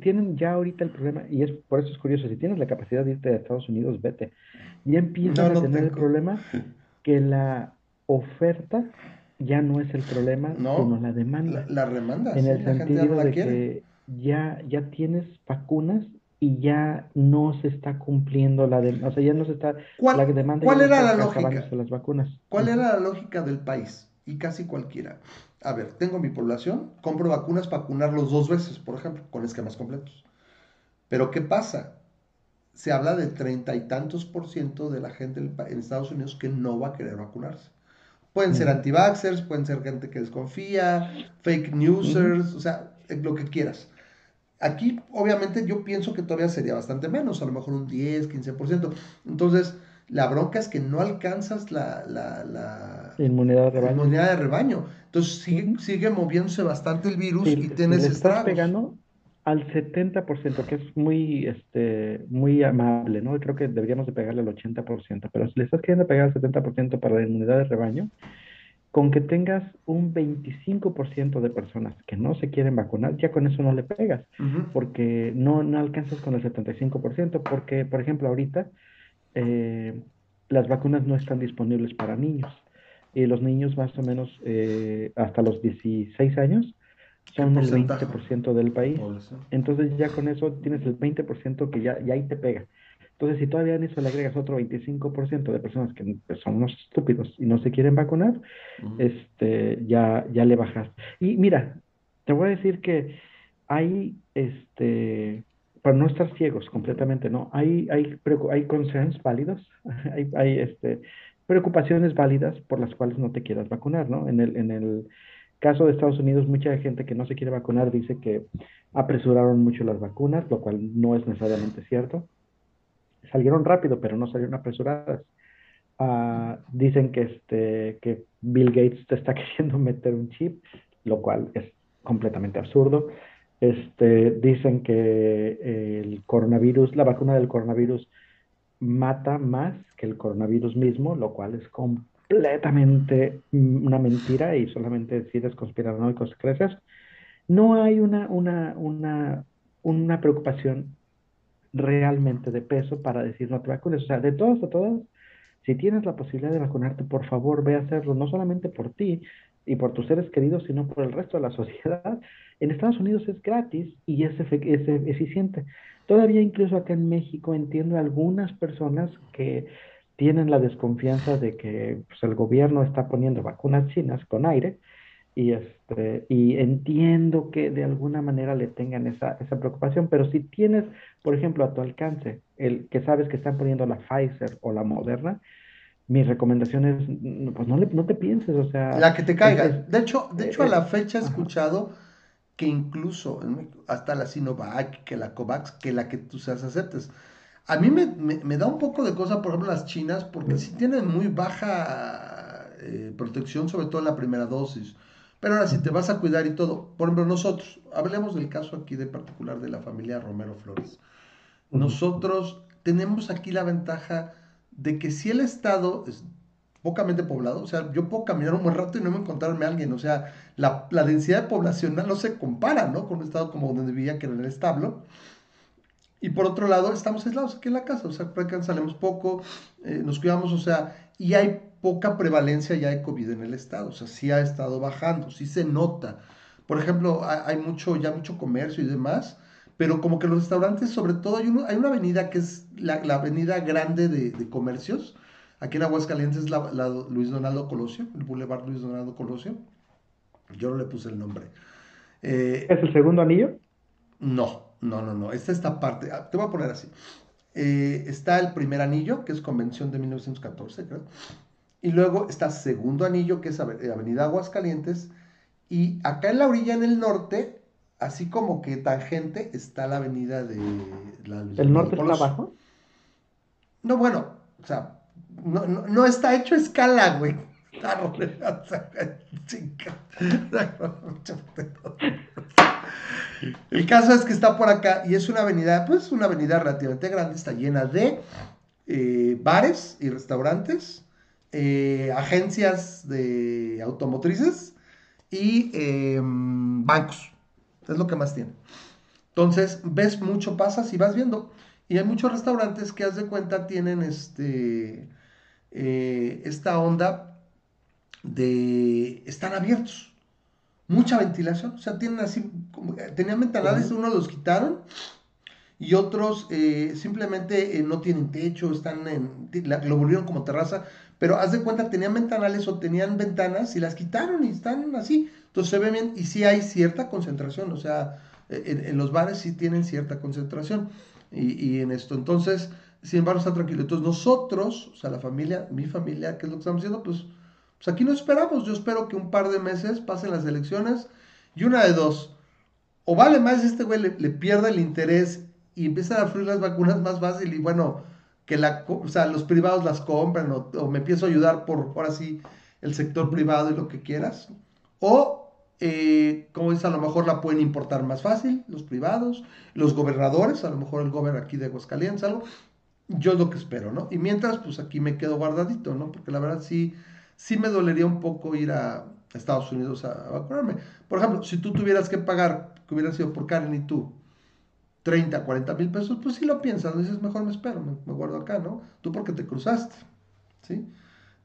Tienen ya ahorita el problema, y es por eso es curioso. Si tienes la capacidad de irte a Estados Unidos, vete. Ya empiezan a tener el problema que la oferta ya no es el problema, sino la demanda. La, demanda. En el sentido de que ya, ya tienes vacunas y ya no se está cumpliendo la demanda, o sea, ya no se está ¿Cuál, la demanda ¿cuál era la lógica? las vacunas. ¿Cuál era la lógica del país? Y casi cualquiera. A ver, tengo mi población, compro vacunas para vacunarlos dos veces, por ejemplo, con esquemas completos. Pero ¿qué pasa? Se habla de treinta y tantos por ciento de la gente en Estados Unidos que no va a querer vacunarse. Pueden ser anti-vaxxers, pueden ser gente que desconfía, fake newsers, o sea, lo que quieras. Aquí, obviamente, yo pienso que todavía sería bastante menos, a lo mejor un 10, 15%. Entonces, la bronca es que no alcanzas la, la, inmunidad, de rebaño. inmunidad de rebaño. Entonces, sigue, sigue moviéndose bastante el virus y tienes si estás pegando, al 70%, que es muy, este, muy amable, ¿no? Creo que deberíamos de pegarle al 80%, pero si le estás queriendo pegar al 70% para la inmunidad de rebaño, con que tengas un 25% de personas que no se quieren vacunar, ya con eso no le pegas, porque no, no alcanzas con el 75%, porque, por ejemplo, ahorita eh, las vacunas no están disponibles para niños, y los niños más o menos eh, hasta los 16 años son el 20% del país. Entonces ya con eso tienes el 20% que ya, ya ahí te pega. Entonces, si todavía en eso le agregas otro 25% de personas que pues, son unos estúpidos y no se quieren vacunar, este, ya, ya le bajas. Y mira, te voy a decir que hay, este, para no estar ciegos completamente, ¿no? Hay, hay, hay concerns válidos, hay, hay este, preocupaciones válidas por las cuales no te quieras vacunar, ¿no? En el, en el caso de Estados Unidos, mucha gente que no se quiere vacunar dice que apresuraron mucho las vacunas, lo cual no es necesariamente cierto salieron rápido, pero no salieron apresuradas. Ah, dicen que, este, que Bill Gates te está queriendo meter un chip, lo cual es completamente absurdo. Este, dicen que el coronavirus, la vacuna del coronavirus mata más que el coronavirus mismo, lo cual es completamente una mentira y solamente si eres conspiranoicos creces. No hay una, una, una, una preocupación realmente de peso para decir no te vacunes. O sea, de todas a todas, si tienes la posibilidad de vacunarte, por favor, ve a hacerlo, no solamente por ti y por tus seres queridos, sino por el resto de la sociedad. En Estados Unidos es gratis y es, es eficiente. Todavía incluso acá en México entiendo algunas personas que tienen la desconfianza de que pues, el gobierno está poniendo vacunas chinas con aire y, este, y entiendo que de alguna manera le tengan esa, esa preocupación, pero si tienes, por ejemplo, a tu alcance, el que sabes que están poniendo la Pfizer o la Moderna, mi recomendación es, pues no, le, no te pienses, o sea... La que te caiga. de hecho, de hecho a la fecha he escuchado que incluso hasta la Sinovac, que la COVAX, que la que tú seas aceptes. A mí me, me, da un poco de cosa, por ejemplo, las chinas, porque sí tienen muy baja eh, protección, sobre todo en la primera dosis. Pero ahora, si te vas a cuidar y todo, por ejemplo, nosotros, hablemos del caso aquí de particular de la familia Romero Flores. Nosotros tenemos aquí la ventaja de que si el estado es pocamente poblado, o sea, yo puedo caminar un buen rato y no me encontrarme a alguien, o sea, la, la densidad poblacional no se compara, ¿no? Con un estado como donde vivía, que era en el establo. Y por otro lado, estamos aislados aquí en la casa, o sea, prácticamente salimos poco, eh, nos cuidamos, o sea, y hay poca prevalencia ya de COVID en el estado, o sea, sí ha estado bajando, sí se nota. Por ejemplo, hay mucho, ya mucho comercio y demás, pero como que los restaurantes, sobre todo, hay, hay una avenida que es la, la avenida grande de, de, comercios, aquí en Aguascalientes es la, la, Luis Donaldo Colosio, el Boulevard Luis Donaldo Colosio, yo no le puse el nombre. Eh, ¿Es el segundo anillo? No, no, no, no, esta esta parte, ah, te voy a poner así. Eh, está el primer anillo, que es convención de 1914, creo. Y luego está segundo anillo, que es Avenida Aguascalientes. Y acá en la orilla, en el norte, así como que tangente, está la avenida de... La, ¿El norte está abajo? No, bueno, o sea, no, no, está hecho escala, güey. El caso es que está por acá y es una avenida, pues una avenida relativamente grande, está llena de eh, bares y restaurantes eh, agencias de automotrices y em, bancos. Es lo que más tiene. Entonces, ves mucho, pasas y vas viendo. Y hay muchos restaurantes que, haz de cuenta, tienen este, eh, esta onda de... están abiertos. Mucha ventilación. O sea, tienen así... Tenían ventanales, uno los quitaron y otros eh, simplemente no tienen techo, están en, lo volvieron como terraza, pero haz de cuenta, tenían ventanales o tenían ventanas y las quitaron y están así. Entonces se ve bien y sí hay cierta concentración, o sea, en, los bares sí tienen cierta concentración. Y, en esto, entonces, sin embargo, está tranquilo. Entonces nosotros, o sea, la familia, mi familia, ¿qué es lo que estamos haciendo? Pues, pues aquí no esperamos. Yo espero que un par de meses pasen las elecciones y una de dos. O vale más este güey le, le pierda el interés y empieza a fluir las vacunas más fácil y bueno, que o los privados las compran o, me empiezo a ayudar por, por así, el sector privado y lo que quieras. O eh, como es, a lo mejor la pueden importar más fácil, los privados, los gobernadores, a lo mejor el gobernador aquí de Aguascalientes, algo. Yo es lo que espero, ¿no? Y mientras, pues aquí me quedo guardadito, ¿no? Porque la verdad sí, sí me dolería un poco ir a Estados Unidos a, vacunarme. Por ejemplo, si tú tuvieras que pagar, que hubiera sido por Karen y tú, 30, 40 mil pesos, pues sí lo piensas, dices, mejor me espero, me, me guardo acá, ¿no? Tú porque te cruzaste, ¿sí?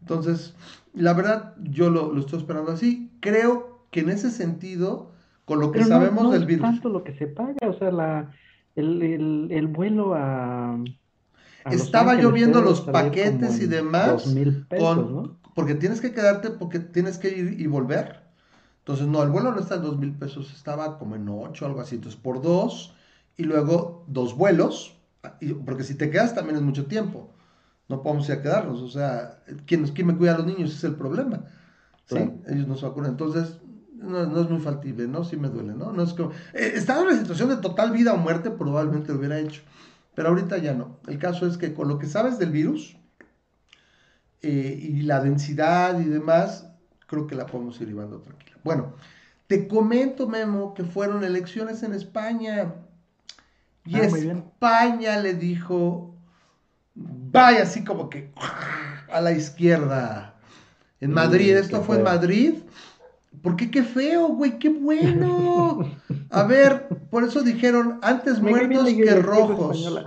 Entonces, la verdad, yo lo, lo estoy esperando así. Creo que en ese sentido, con lo que sabemos del virus. No tanto lo que se paga, o sea, la, el, el, el vuelo a. Estaba yo viendo los paquetes y demás. con, Porque tienes que quedarte, porque tienes que ir y volver. Entonces, no, el vuelo no está en dos mil pesos, estaba como en ocho, algo así. Entonces, por dos, y luego dos vuelos, porque si te quedas también es mucho tiempo no podemos ir a quedarnos. O sea, ¿quién, quién me cuida a los niños? Ese es el problema. ¿sí? Ellos no se vacunan. Entonces, no, es muy factible, ¿no? Sí me duele, ¿no? no es como, eh, estaba en una situación de total vida o muerte, probablemente lo hubiera hecho. Pero ahorita ya no. El caso es que con lo que sabes del virus eh, y la densidad y demás, creo que la podemos ir llevando tranquila. Bueno, te comento, Memo, que fueron elecciones en España. Y ah, España le dijo vaya así como que a la izquierda. En Madrid, esto fue en Madrid. ¿Por qué qué feo, güey? ¡Qué bueno! A ver, por eso dijeron antes muertos que rojos.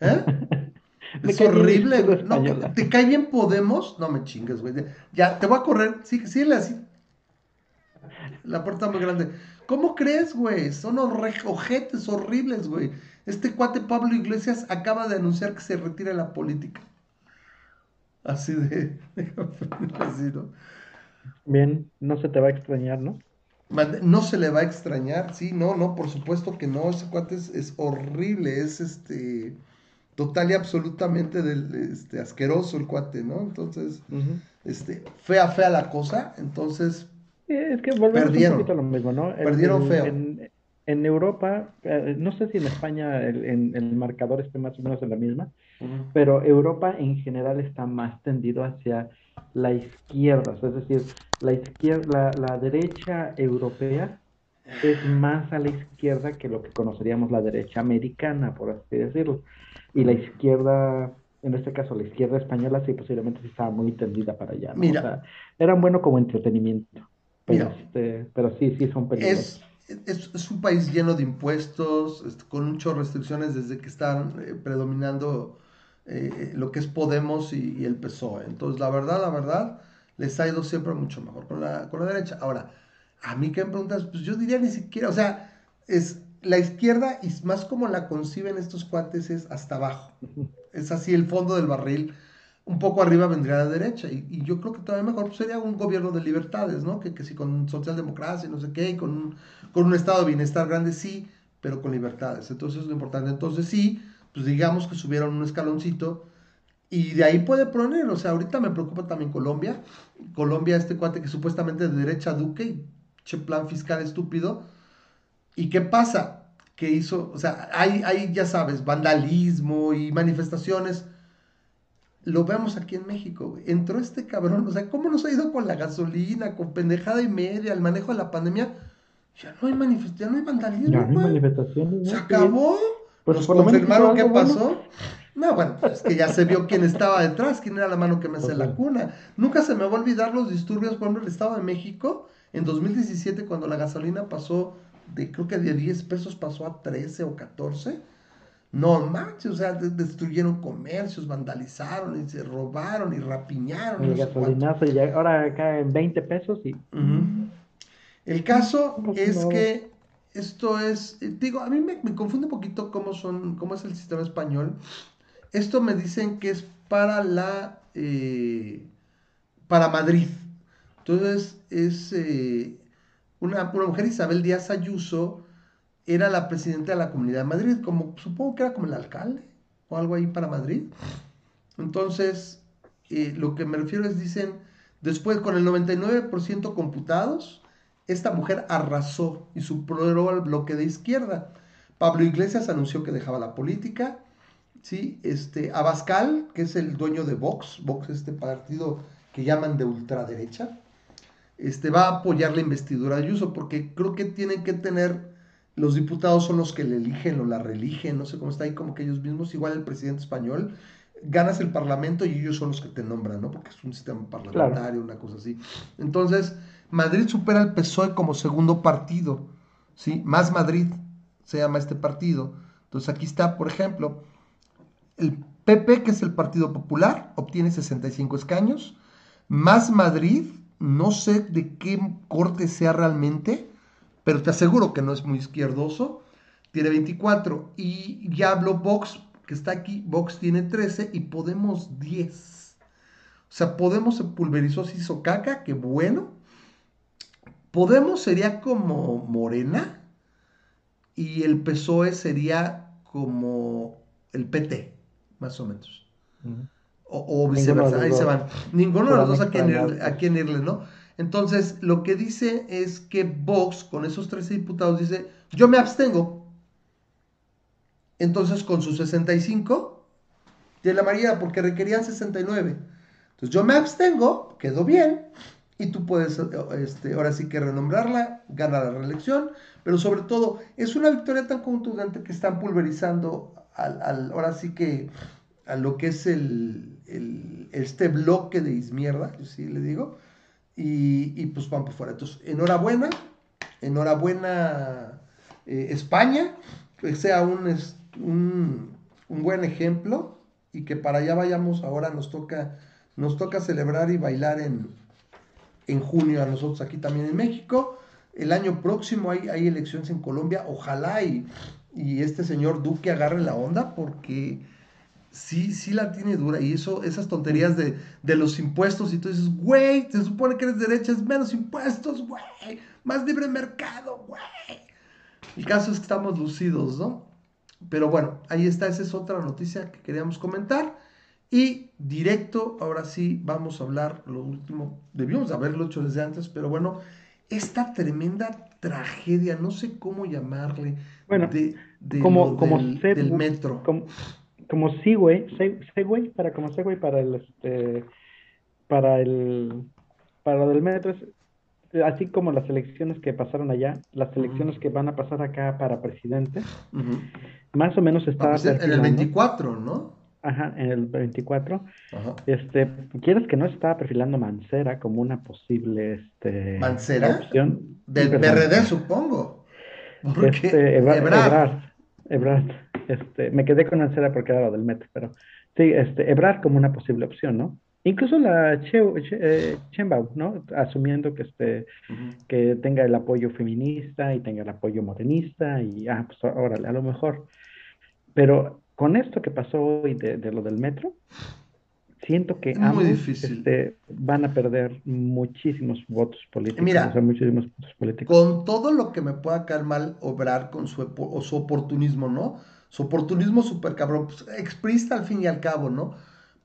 ¿Eh? Es horrible, ¿Te cae bien Podemos? No me chingues, güey. Ya, te voy a correr. Sí, síguele así. La puerta muy grande. ¿Cómo crees, güey? Son ojetes horribles, güey. Este cuate Pablo Iglesias acaba de anunciar que se retira de la política. Así de... así, ¿no? Bien, no se te va a extrañar, ¿no? No se le va a extrañar, sí, no, no, por supuesto que no, ese cuate es, horrible, es este total y absolutamente del, este, asqueroso el cuate, ¿no? Entonces, este, fea, fea la cosa, entonces es que volvemos perdieron, un poquito a lo mismo, ¿no? Perdieron feo en Europa, eh, no sé si en España el, el, marcador esté más o menos en la misma, pero Europa en general está más tendido hacia la izquierda, es decir, la izquierda, la, derecha europea es más a la izquierda que lo que conoceríamos la derecha americana, por así decirlo, y la izquierda en este caso la izquierda española sí posiblemente sí estaba muy tendida para allá. Mira, o sea, eran bueno como entretenimiento. Pero, este, pero sí, sí son peligrosos es, un país lleno de impuestos, con muchas restricciones desde que están eh, predominando eh, lo que es Podemos y, el PSOE. Entonces, la verdad, la verdad, les ha ido siempre mucho mejor con la, con la derecha. Ahora, a mí que me preguntas, pues yo diría ni siquiera, o sea, es la izquierda y más como la conciben estos cuates es hasta abajo. Es así el fondo del barril un poco arriba vendría la derecha. Y, yo creo que todavía mejor sería un gobierno de libertades, ¿no? Que, si con socialdemocracia, no sé qué, y con un, con un estado de bienestar grande, sí, pero con libertades. Entonces es lo importante. Entonces sí, pues digamos que subieron un escaloncito. Y de ahí puede poner, o sea, ahorita me preocupa también Colombia. Colombia, este cuate que supuestamente de derecha Duque, che plan fiscal estúpido. ¿Y qué pasa? Que hizo, o sea, hay, hay, ya sabes, vandalismo y manifestaciones lo vemos aquí en México, güey. Entró este cabrón, o sea, ¿cómo nos ha ido con la gasolina, con pendejada y media, el manejo de la pandemia? Ya no hay manifestación, ya no hay vandalismo, Ya no hay manifestaciones. Se acabó. Pues nos confirmaron qué pasó. No, bueno, pues es que ya se vio quién estaba detrás, quién era la mano que me hace la cuna. Nunca se me va a olvidar los disturbios, por ejemplo, el Estado de México, en 2017, cuando la gasolina pasó de, creo que de 10 pesos pasó a 13 o 14 no manches, o sea, destruyeron comercios, vandalizaron y se robaron y rapiñaron. El gasolinazo, y ahora acá en 20 pesos y... El caso es que esto es, eh, digo, a mí me, confunde un poquito cómo son, cómo es el sistema español. Esto me dicen que es para la, eh, para Madrid. Entonces es eh, una, una mujer, Isabel Díaz Ayuso, era la presidenta de la Comunidad de Madrid, como supongo que era como el alcalde o algo ahí para Madrid. Entonces, eh, lo que me refiero es, dicen, después con el 99% computados, esta mujer arrasó y superó al bloque de izquierda. Pablo Iglesias anunció que dejaba la política, ¿sí? Este, Abascal, que es el dueño de Vox, Vox este partido que llaman de ultraderecha, este, va a apoyar la investidura de Ayuso, porque creo que tienen que tener, los diputados son los que le eligen o la reeligen, no sé cómo está ahí, como que ellos mismos, igual el presidente español, ganas el parlamento y ellos son los que te nombran, ¿no? Porque es un sistema parlamentario, una cosa así. Entonces, Madrid supera al PSOE como segundo partido, ¿sí? Más Madrid se llama este partido. Entonces aquí está, por ejemplo, el PP, que es el Partido Popular, obtiene 65 escaños, más Madrid, no sé de qué corte sea realmente, pero te aseguro que no es muy izquierdoso, tiene 24. Y ya hablo Vox, que está aquí, Vox tiene 13 y Podemos 10. O sea, Podemos se pulverizó, se hizo caca, qué bueno. Podemos sería como Morena y el PSOE sería como el PT, más o menos. O, viceversa, ahí se van. Ninguno de los dos a quién, irle, ¿no? Entonces, lo que dice es que Vox, con esos 13 diputados, dice, yo me abstengo. Entonces, con sus 65, de la mayoría, porque requerían 69. Entonces, yo me abstengo, quedó bien, y tú puedes, este, ahora sí que renombrarla, ganar la reelección, pero sobre todo, es una victoria tan contundente que están pulverizando al, ahora sí que a lo que es el, este bloque de izmierda, yo sí le digo, y, pues van por fuera. Entonces, enhorabuena, enhorabuena eh, España, que sea un, un, un, buen ejemplo y que para allá vayamos ahora nos toca, nos toca celebrar y bailar en, en junio a nosotros aquí también en México. El año próximo hay, hay elecciones en Colombia, ojalá y y este señor Duque agarre la onda porque sí, sí la tiene dura. Y eso, esas tonterías de, los impuestos, y tú dices, güey, se supone que eres derecha, es menos impuestos, güey, más libre mercado, güey. El caso es que estamos lucidos, ¿no? Pero bueno, ahí está, esa es otra noticia que queríamos comentar. Y directo, ahora sí, vamos a hablar lo último, debíamos haberlo hecho desde antes, pero bueno, esta tremenda tragedia, no sé cómo llamarle, bueno, de, como, como del, metro. Como, como Segway, Segway, para como Segway para el este para el para lo del metro así como las elecciones que pasaron allá, las elecciones que van a pasar acá para presidente, más o menos está en el 24, ¿no? Ajá, en el 24. Este, quieres que no estaba perfilando Mancera como una posible este, ¿Mancera? opción. Del PRD, supongo. Este, Ebrard. Ebrard. Este, me quedé con Mancera porque era lo del metro, pero sí, este, Ebrard como una posible opción, ¿no? Incluso la che, eh, ¿no? Asumiendo que, este, que tenga el apoyo feminista y tenga el apoyo modernista y, ah, pues órale, a lo mejor. Pero con esto que pasó hoy de, lo del metro, siento que ambos este, van a perder muchísimos votos políticos. Mira, muchísimos votos políticos. Con todo lo que me pueda caer mal obrar con su, su oportunismo, ¿no? Su oportunismo súper cabrón, pues, exprista al fin y al cabo, ¿no?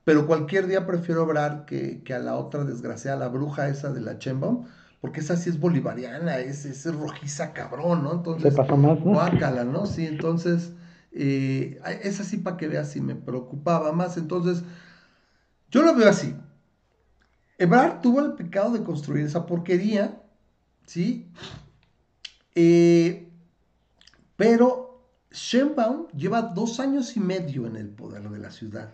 Pero cualquier día prefiero obrar que, a la otra desgraciada, la bruja esa de la Chembaum, porque esa sí es bolivariana, es, es rojiza cabrón, ¿no? Entonces, Se pasó más, ¿no? Guácala, ¿no? Sí, entonces eh, es así para que veas si me preocupaba más. Entonces, yo lo veo así. Ebrard tuvo el pecado de construir esa porquería, ¿sí? Eh, pero Sheinbaum lleva dos años y medio en el poder de la ciudad.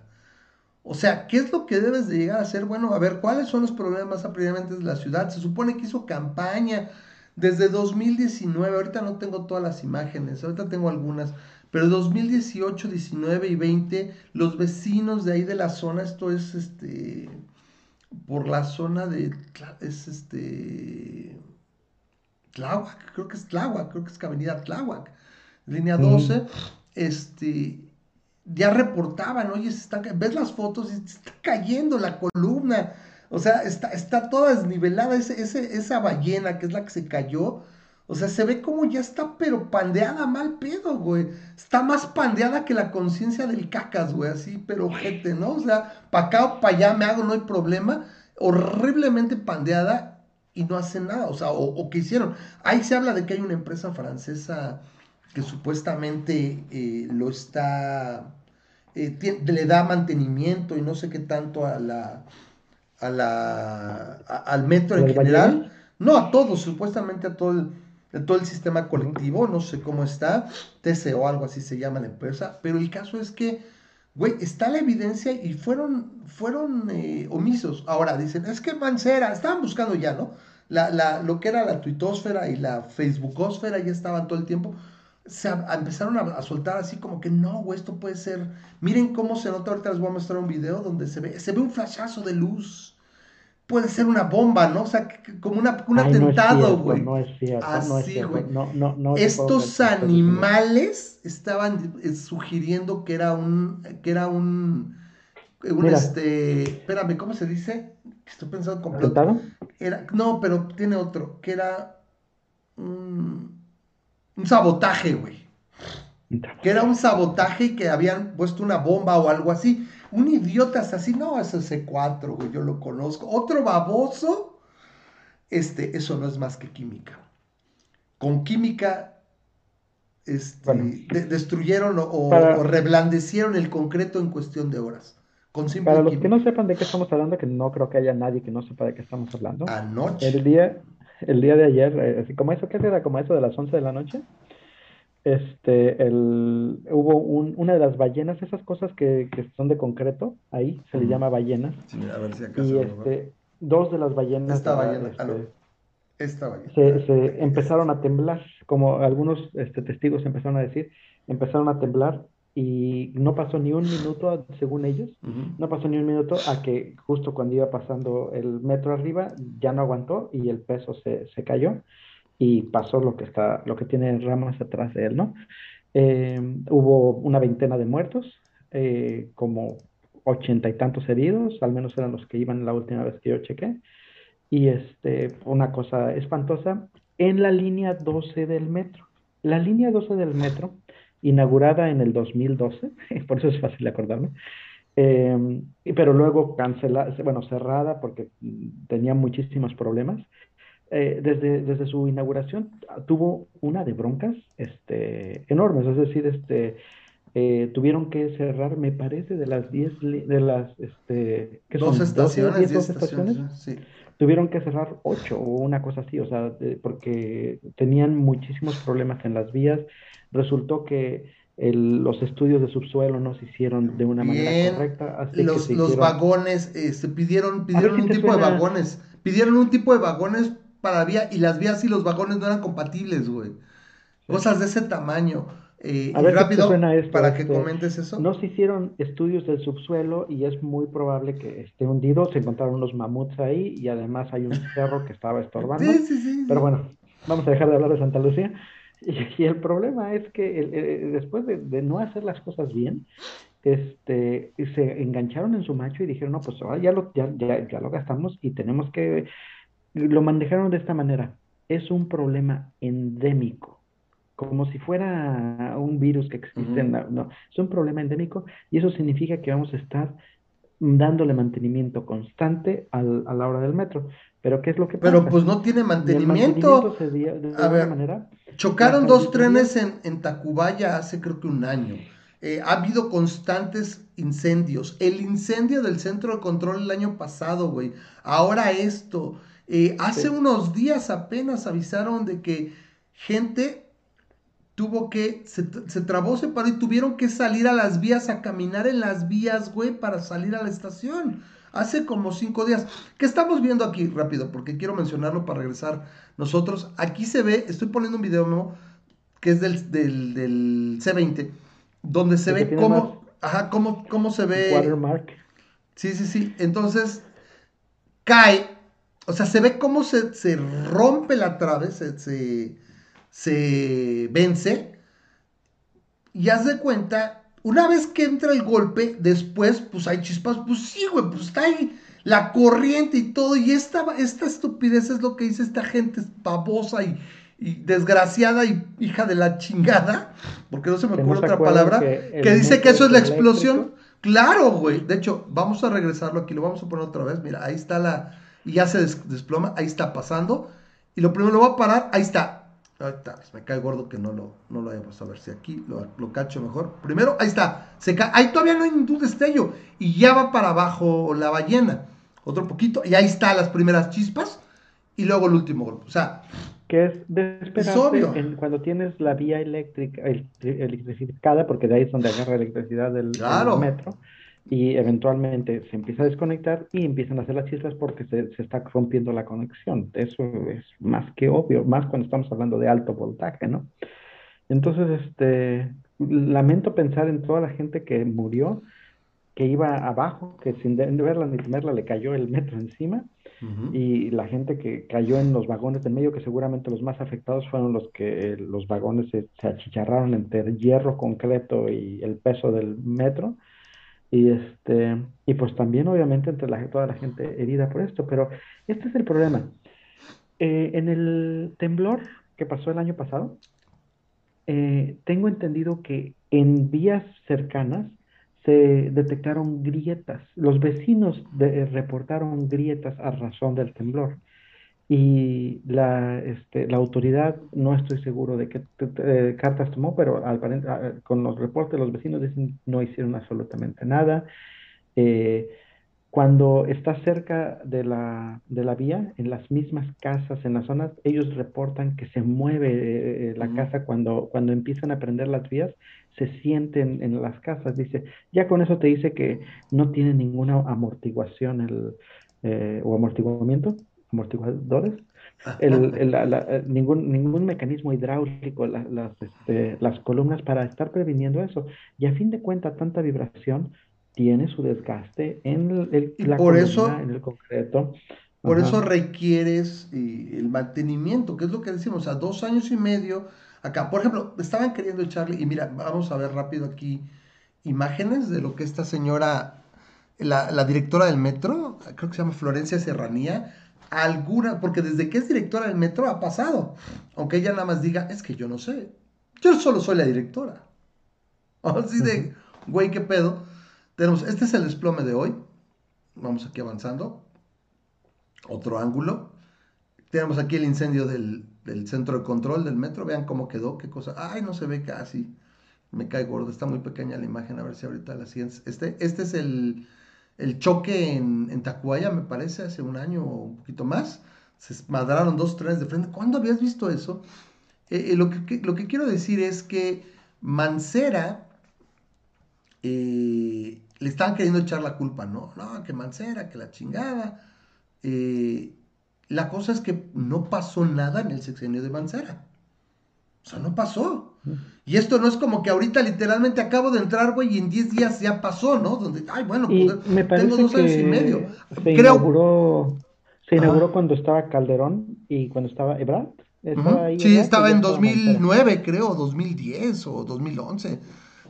O sea, ¿qué es lo que debes de llegar a hacer? Bueno, a ver, ¿cuáles son los problemas apremiantes de la ciudad? Se supone que hizo campaña desde 2019, ahorita no tengo todas las imágenes, ahorita tengo algunas, pero 2018, 19 y 20, los vecinos de ahí de la zona, esto es este, por la zona de, es este, Tláhuac, creo que es Tláhuac, creo que es Avenida Tláhuac, línea 12, este, ya reportaban, oye, se está, ves las fotos y se está cayendo la columna, o sea, está, está toda desnivelada, ese, esa ballena que es la que se cayó, o sea, se ve como ya está, pero pandeada mal pedo, güey. Está más pandeada que la conciencia del cacas, güey, así, pero gente, ¿no? O sea, para acá o para allá me hago, no hay problema. Horriblemente pandeada y no hace nada, o sea, o, que hicieron. Ahí se habla de que hay una empresa francesa que supuestamente eh, lo está, eh, le da mantenimiento y no sé qué tanto a la, a la, al metro en general No a todos, supuestamente a todo el, todo el sistema colectivo, no sé cómo está, TCO, algo así se llama la empresa, pero el caso es que, güey, está la evidencia y fueron, fueron eh, omisos. Ahora dicen, es que Mancera, estaban buscando ya, ¿no? La, la, lo que era la tuitosfera y la facebookosfera ya estaban todo el tiempo se empezaron a, soltar así como que no, güey, esto puede ser. Miren cómo se nota, ahorita les voy a mostrar un video donde se ve, se ve un flashazo de luz. Puede ser una bomba, ¿no? O sea, como una, un atentado, güey. No es cierto, no es cierto. Güey. No, no, no Estos animales estaban eh, sugiriendo que era un, que era un, un este, espérame, ¿cómo se dice? Estoy pensando completo. Era, no, pero tiene otro, que era un un sabotaje, güey. Que era un sabotaje y que habían puesto una bomba o algo así. Un idiota es así, no, es C4, güey, yo lo conozco. Otro baboso, este, eso no es más que química. Con química este, destruyeron o, reblandecieron el concreto en cuestión de horas. Con para los que no sepan de qué estamos hablando, que no creo que haya nadie que no sepa de qué estamos hablando. Anoche. El día, el día de ayer, eh, así como eso, ¿qué era? Como eso de las 11 de la noche. Este, el, hubo un, una de las ballenas, esas cosas que, que son de concreto, ahí se le llama ballenas. a ver si acaso y este, dos de las ballenas. Esta ballena, este, ah, Esta ballena. Se, se empezaron a temblar, como algunos este, testigos empezaron a decir, empezaron a temblar y no pasó ni un minuto, según ellos, no pasó ni un minuto a que justo cuando iba pasando el metro arriba ya no aguantó y el peso se, se cayó y pasó lo que está, lo que tiene ramas atrás de él, ¿no? Eh, hubo una veintena de muertos, eh, como ochenta y tantos heridos, al menos eran los que iban la última vez que yo chequé, y este, una cosa espantosa, en la línea 12 del metro. La línea 12 del metro inaugurada en el 2012, por eso es fácil acordarme, eh, pero luego cancelada, bueno, cerrada porque tenía muchísimos problemas. Eh, desde, desde su inauguración tuvo una de broncas este, enormes, es decir, este, eh, tuvieron que cerrar, me parece, de las 10, de las, este, dos, estaciones, dos estaciones, sí. Tuvieron que cerrar 8 o una cosa así, o sea, porque tenían muchísimos problemas en las vías, resultó que los estudios de subsuelo no se hicieron de una manera correcta. los, los vagones, eh, se pidieron, pidieron un tipo de vagones, pidieron un tipo de vagones para vía y las vías y los vagones no eran compatibles, güey. Cosas de ese tamaño. Eh, y rápido, para que este, comentes eso. No se hicieron estudios del subsuelo y es muy probable que esté hundido. Se encontraron unos mamuts ahí y además hay un cerro que estaba estorbando. Sí, sí, sí. Pero bueno, vamos a dejar de hablar de Santa Lucía. Y, el problema es que después de, no hacer las cosas bien, este, se engancharon en su macho y dijeron, no, pues ya lo, ya, ya, lo gastamos y tenemos que... Lo manejaron de esta manera. Es un problema endémico como si fuera un virus que existe. no, es un problema endémico y eso significa que vamos a estar dándole mantenimiento constante al, a la hora del metro. Pero ¿qué es lo que pasa? Pero pues no tiene mantenimiento. a ver, manera, chocaron dos trenes en, en, Tacubaya hace creo que un año. Eh, ha habido constantes incendios. El incendio del centro de control el año pasado, güey. Ahora esto. Eh, hace unos días apenas avisaron de que gente tuvo que, se, se, trabó, se paró y tuvieron que salir a las vías, a caminar en las vías, güey, para salir a la estación hace como cinco días. ¿Qué estamos viendo aquí? Rápido, porque quiero mencionarlo para regresar nosotros. Aquí se ve, estoy poniendo un video nuevo que es del, del, C20, donde se ve cómo, ajá, cómo, cómo se ve. Watermark. Sí, sí, sí. Entonces, cae, o sea, se ve cómo se, se rompe la trave, se, se, se vence, y haz de cuenta una vez que entra el golpe, después, pues hay chispas, pues sí, güey, pues está ahí la corriente y todo. Y esta, esta estupidez es lo que dice esta gente babosa y, desgraciada y hija de la chingada, porque no se me ocurre otra palabra, que, dice que eso es la explosión. Claro, güey. De hecho, vamos a regresarlo aquí, lo vamos a poner otra vez. Mira, ahí está la. Y ya se desploma, ahí está pasando. Y lo primero lo voy a parar, ahí está. Ahorita me cae gordo que no lo, no lo hayamos a ver si aquí lo, lo, cacho mejor. Primero, ahí está. Se ahí todavía no hay ningún destello. Y ya va para abajo la ballena. Otro poquito. Y ahí está las primeras chispas. y luego el último golpe. O sea, que es de cuando tienes la vía eléctrica electrificada, porque de ahí es donde agarra electricidad del, metro, y eventualmente se empieza a desconectar y empiezan a hacer las chispas porque se, se, está rompiendo la conexión. Eso es más que obvio, más cuando estamos hablando de alto voltaje, ¿no? Entonces, este, lamento pensar en toda la gente que murió, que iba abajo, que sin verla ni temerla le cayó el metro encima, y la gente que cayó en los vagones del medio, que seguramente los más afectados fueron los que los vagones se, achicharraron entre hierro, concreto y el peso del metro. Y, este, y pues también obviamente entre la, toda la gente herida por esto, pero este es el problema. Eh, en el temblor que pasó el año pasado, eh, tengo entendido que en vías cercanas se detectaron grietas. Los vecinos eh, reportaron grietas a razón del temblor. Y la, este, la autoridad, no estoy seguro de qué eh, cartas tomó, pero al, con los reportes los vecinos dicen no hicieron absolutamente nada. Eh, cuando está cerca de la, de la vía, en las mismas casas, en las zonas, ellos reportan que se mueve eh, eh, la casa cuando, cuando empiezan a prender las vías, se sienten en las casas. Dice, ya con eso te dice que no tiene ninguna amortiguación el, eh, o amortiguamiento, amortiguadores, el, el, ningún, ningún mecanismo hidráulico, las, este, las columnas para estar previniendo eso. Y a fin de cuentas, tanta vibración tiene su desgaste en el, la por eso, en el concreto. Por eso requieres eh, el mantenimiento, que es lo que decimos, a dos años y medio acá. Por ejemplo, estaban queriendo echarle, y mira, vamos a ver rápido aquí imágenes de lo que esta señora, la, la directora del metro, creo que se llama Florencia Serranía, alguna, porque desde que es directora del metro ha pasado, aunque ella nada más diga, es que yo no sé, yo solo soy la directora. Así de, güey, qué pedo. Tenemos, este es el desplome de hoy. Vamos aquí avanzando. Otro ángulo. Tenemos aquí el incendio del, centro de control del metro. Vean cómo quedó, qué cosa. Ay, no se ve casi. Me cae gordo. Está muy pequeña la imagen. A ver si ahorita la siguiente. Este, este es el, choque en, Tacuaya, me parece, hace un año o un poquito más. Se madraron dos trenes de frente. ¿Cuándo habías visto eso? Eh, eh, lo, que, lo que quiero decir es que Mancera eh, le estaban queriendo echar la culpa, ¿no? No, que Mancera, que la chingada. La cosa es que no pasó nada en el sexenio de Mancera. O sea, no pasó. Y esto no es como que ahorita literalmente acabo de entrar, güey, y en 10 días ya pasó, ¿no? Donde, ay, bueno, pues, tengo dos años y medio. Se inauguró, se inauguró cuando estaba Calderón y cuando estaba Ebrard. sí, estaba en 2009, creo, 2010 o 2011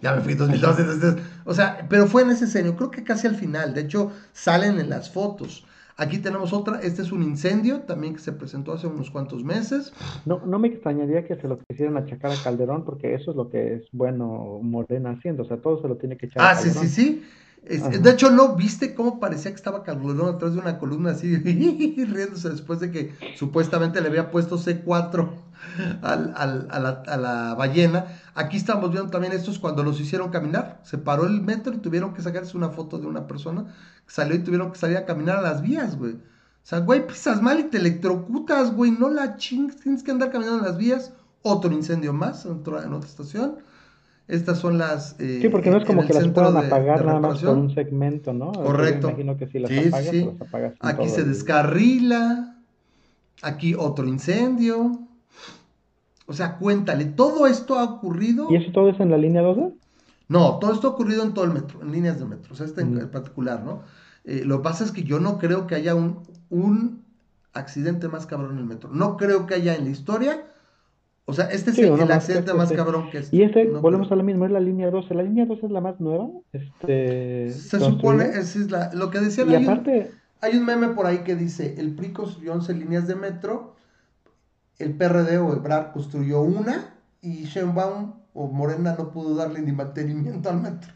ya me fui en 2012, o sea, pero fue necesario, creo que casi al final, de hecho salen en las fotos. Aquí tenemos otra, este es un incendio también que se presentó hace unos cuantos meses. No, no me extrañaría que se lo quisieran achacar a Calderón, porque eso es lo que es bueno Morena haciendo, o sea, todo se lo tiene que echar ah, a Calderón. sí, sí, sí. de hecho, ¿no viste cómo parecía que estaba Calderón atrás de una columna así, riéndose después de que supuestamente le había puesto C4 al, al, a, la, a, la, ballena? Aquí estamos viendo también estos cuando los hicieron caminar. Se paró el metro y tuvieron que sacarse una foto de una persona que salió y tuvieron que salir a caminar a las vías, güey. O sea, güey, pisas mal y te electrocutas, güey. No la chingues, tienes que andar caminando en las vías. Otro incendio más en otra, en otra estación. Estas son las. Eh, sí, porque no es como que las puedan apagar nada más con un segmento, ¿no? Correcto. imagino que si las apagas, sí. Las apagas Aquí se descarrila. Aquí otro incendio. O sea, cuéntale, todo esto ha ocurrido. ¿Y eso todo es en la línea 12? No, todo esto ha ocurrido en todo el metro, en líneas de metro, o sea, este en particular, ¿no? Eh, lo que pasa es que yo no creo que haya un, un accidente más cabrón en el metro. No creo que haya en la historia. O sea, este es el, accidente más cabrón que es. Y este, volvemos a lo mismo, es la línea 12. La línea 12 es la más nueva. Este, Se supone, es, es la, lo que decían. Y aparte. hay un meme por ahí que dice: el PRI construyó 11 líneas de metro el PRD o el BRAR construyó una y Sheinbaum o Morena no pudo darle ni mantenimiento al metro.